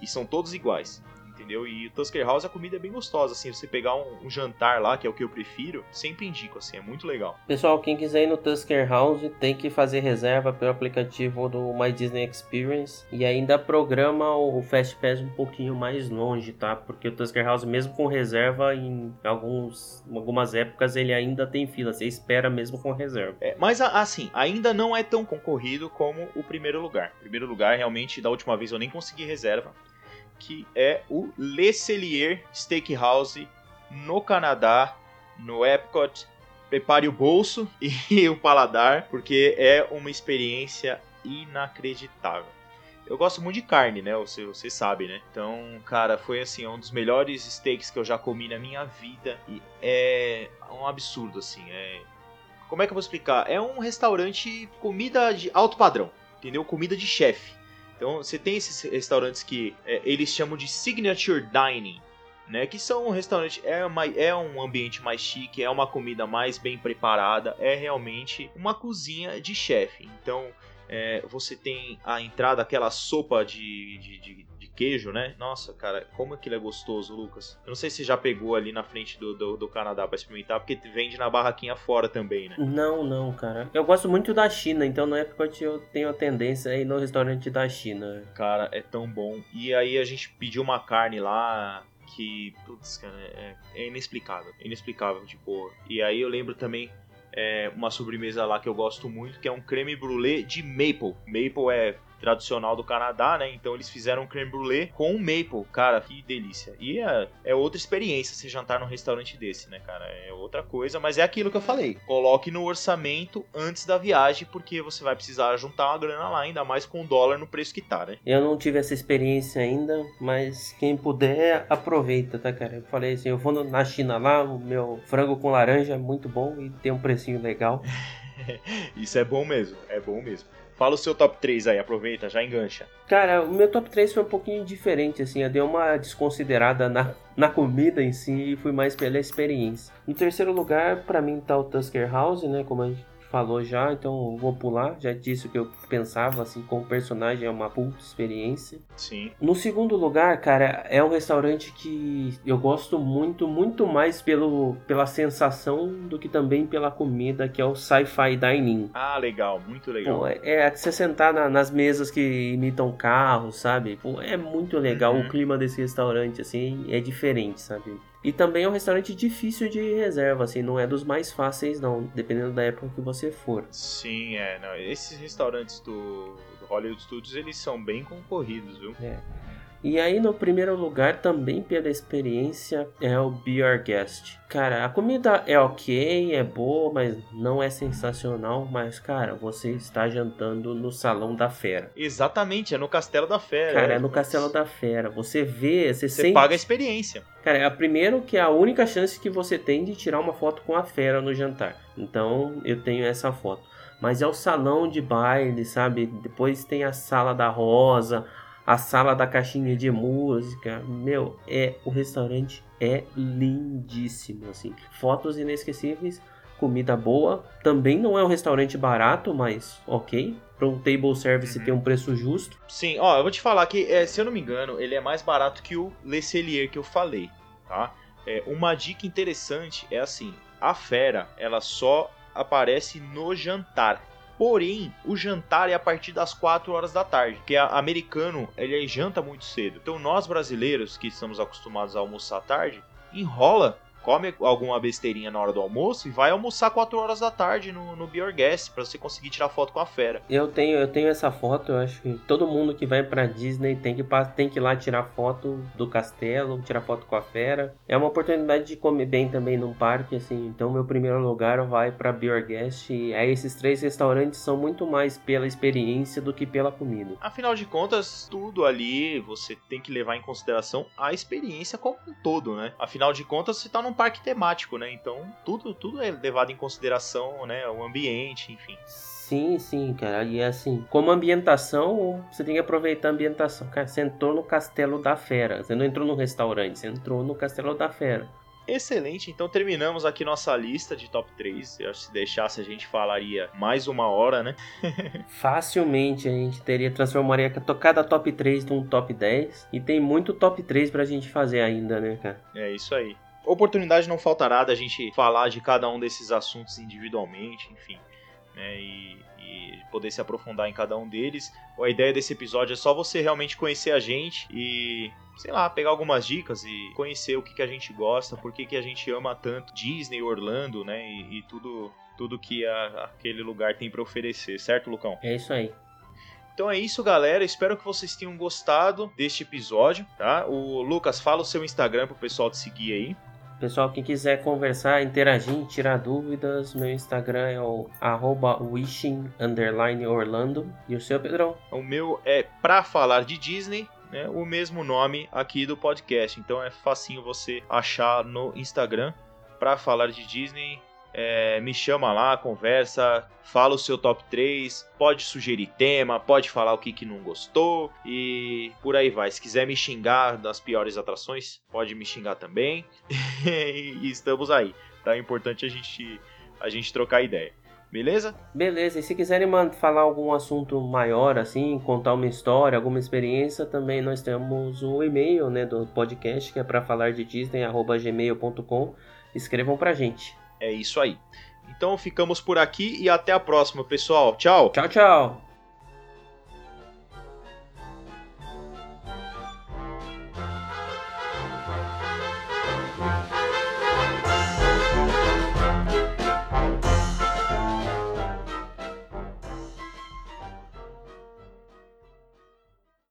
e são todos iguais entendeu? E o Tusker House a comida é bem gostosa, assim, você pegar um, um, jantar lá, que é o que eu prefiro, sempre indico, assim, é muito legal. Pessoal, quem quiser ir no Tusker House tem que fazer reserva pelo aplicativo do My Disney Experience e ainda programa o Fast Pass um pouquinho mais longe, tá? Porque o Tusker House, mesmo com reserva, em alguns, algumas épocas ele ainda tem fila, você espera mesmo com reserva. É, mas assim, ainda não é tão concorrido como o primeiro lugar. O primeiro lugar, realmente, da última vez eu nem consegui reserva que é o Le Cellier Steakhouse no Canadá, no Epcot. Prepare o bolso e o paladar, porque é uma experiência inacreditável. Eu gosto muito de carne, né? Você, você sabe, né? Então, cara, foi assim, um dos melhores steaks que eu já comi na minha vida. E é um absurdo, assim. É... Como é que eu vou explicar? É um restaurante comida de alto padrão, entendeu? Comida de chefe. Então você tem esses restaurantes que é, eles chamam de signature dining, né? Que são um restaurante é, uma, é um ambiente mais chique, é uma comida mais bem preparada, é realmente uma cozinha de chefe. Então é, você tem a entrada, aquela sopa de, de, de, queijo, né? Nossa, cara, como aquilo é gostoso, Lucas. Eu não sei se já pegou ali na frente do, do, do Canadá para experimentar, porque vende na barraquinha fora também, né? Não, não, cara. Eu gosto muito da China, então na época eu tenho a tendência a ir no restaurante da China. Cara, é tão bom. E aí a gente pediu uma carne lá, que, putz, cara, é, é, inexplicável. Inexplicável, tipo. E aí eu lembro também é, uma sobremesa lá que eu gosto muito, que é um creme brulee de maple. Maple é tradicional do Canadá, né? Então eles fizeram um creme brulee com maple, cara, que delícia. E é, é outra experiência se jantar num restaurante desse, né, cara? É outra coisa, mas é aquilo que eu falei. Coloque no orçamento antes da viagem, porque você vai precisar juntar uma grana lá, ainda mais com o dólar no preço que tá, né? Eu não tive essa experiência ainda, mas quem puder, aproveita, tá, cara? Eu falei assim, eu vou na China lá, o meu frango com laranja é muito bom e tem um precinho legal. Isso é bom mesmo, é bom mesmo. Fala o seu top 3 aí, aproveita, já engancha. Cara, o meu top 3 foi um pouquinho diferente, assim, eu dei uma desconsiderada na, na comida em si e fui mais pela experiência. No terceiro lugar, para mim tá o Tusker House, né, como a gente falou já, então vou pular. Já disse o que eu pensava, assim, com o personagem é uma puta experiência. Sim. No segundo lugar, cara, é um restaurante que eu gosto muito, muito mais pelo, pela sensação do que também pela comida, que é o Sci-Fi Dining. Ah, legal, muito legal. Pô, é, é você sentar na, nas mesas que imitam carros, sabe? Pô, é muito legal uhum. o clima desse restaurante, assim, é diferente, sabe? E também é um restaurante difícil de reserva, assim, não é dos mais fáceis não, dependendo da época que você for. Sim, é, não, esses restaurantes do, do Hollywood Studios, eles são bem concorridos, viu? É. E aí no primeiro lugar, também pela experiência, é o Be Our Guest. Cara, a comida é ok, é boa, mas não é sensacional. Mas, cara, você está jantando no Salão da Fera. Exatamente, é no Castelo da Fera. Cara, é, é no Castelo da Fera. Você vê, você, você sente... paga a experiência. Cara, é primeiro que é a única chance que você tem de tirar uma foto com a fera no jantar. Então, eu tenho essa foto. Mas é o salão de baile, sabe? Depois tem a sala da rosa, a sala da caixinha de música. Meu, é o restaurante é lindíssimo, assim. Fotos inesquecíveis, comida boa. Também não é um restaurante barato, mas ok. Para um table service uhum. ter um preço justo. Sim, ó, eu vou te falar que, é, se eu não me engano, ele é mais barato que o Le Cellier que eu falei, tá? É, uma dica interessante é assim, a fera, ela só aparece no jantar. Porém, o jantar é a partir das 4 horas da tarde, que americano, ele janta muito cedo. Então nós brasileiros que estamos acostumados a almoçar tarde, enrola come alguma besteirinha na hora do almoço e vai almoçar 4 horas da tarde no, no pra você conseguir tirar foto com a fera. Eu tenho, eu tenho essa foto, eu acho que todo mundo que vai pra Disney tem que, tem que ir lá tirar foto do castelo, tirar foto com a fera. É uma oportunidade de comer bem também num parque, assim. Então, meu primeiro lugar vai Be Guest. E aí, esses três restaurantes são muito mais pela experiência do que pela comida. Afinal de contas, tudo ali você tem que levar em consideração a experiência como um todo, né? Afinal de contas, você tá num parque temático, né? Então tudo, tudo é levado em consideração, né? O ambiente, enfim. Sim, sim, cara. E assim, como ambientação, você tem que aproveitar a ambientação. Cara, você entrou no Castelo da Fera. Você não entrou no restaurante, você entrou no Castelo da Fera. Excelente, então terminamos aqui nossa lista de top 3. Eu acho que se deixasse a gente falaria mais uma hora, né? Facilmente a gente teria transformaria cada top 3 num top 10 e tem muito top 3 pra gente fazer ainda, né, cara? É isso aí. Oportunidade não faltará da gente falar de cada um desses assuntos individualmente, enfim, né? E, e poder se aprofundar em cada um deles. A ideia desse episódio é só você realmente conhecer a gente e sei lá, pegar algumas dicas e conhecer o que, que a gente gosta, por que, que a gente ama tanto Disney, Orlando, né? E, e tudo, tudo que a, aquele lugar tem para oferecer, certo, Lucão? É isso aí. Então é isso, galera. Espero que vocês tenham gostado deste episódio, tá? O Lucas, fala o seu Instagram pro pessoal te seguir aí. Pessoal, quem quiser conversar, interagir, tirar dúvidas, meu Instagram é o wishing_orlando. E o seu, Pedrão? O meu é pra falar de Disney, né, o mesmo nome aqui do podcast. Então é facinho você achar no Instagram para falar de Disney. É, me chama lá, conversa, fala o seu top 3, pode sugerir tema, pode falar o que, que não gostou e por aí vai. Se quiser me xingar das piores atrações, pode me xingar também. e estamos aí. Tá? É importante a gente, a gente trocar ideia. Beleza? Beleza, e se quiserem falar algum assunto maior, assim, contar uma história, alguma experiência, também nós temos o e-mail né, do podcast, que é para falar de Disney.gmail.com. Escrevam pra gente. É isso aí. Então ficamos por aqui e até a próxima, pessoal. Tchau. Tchau, tchau.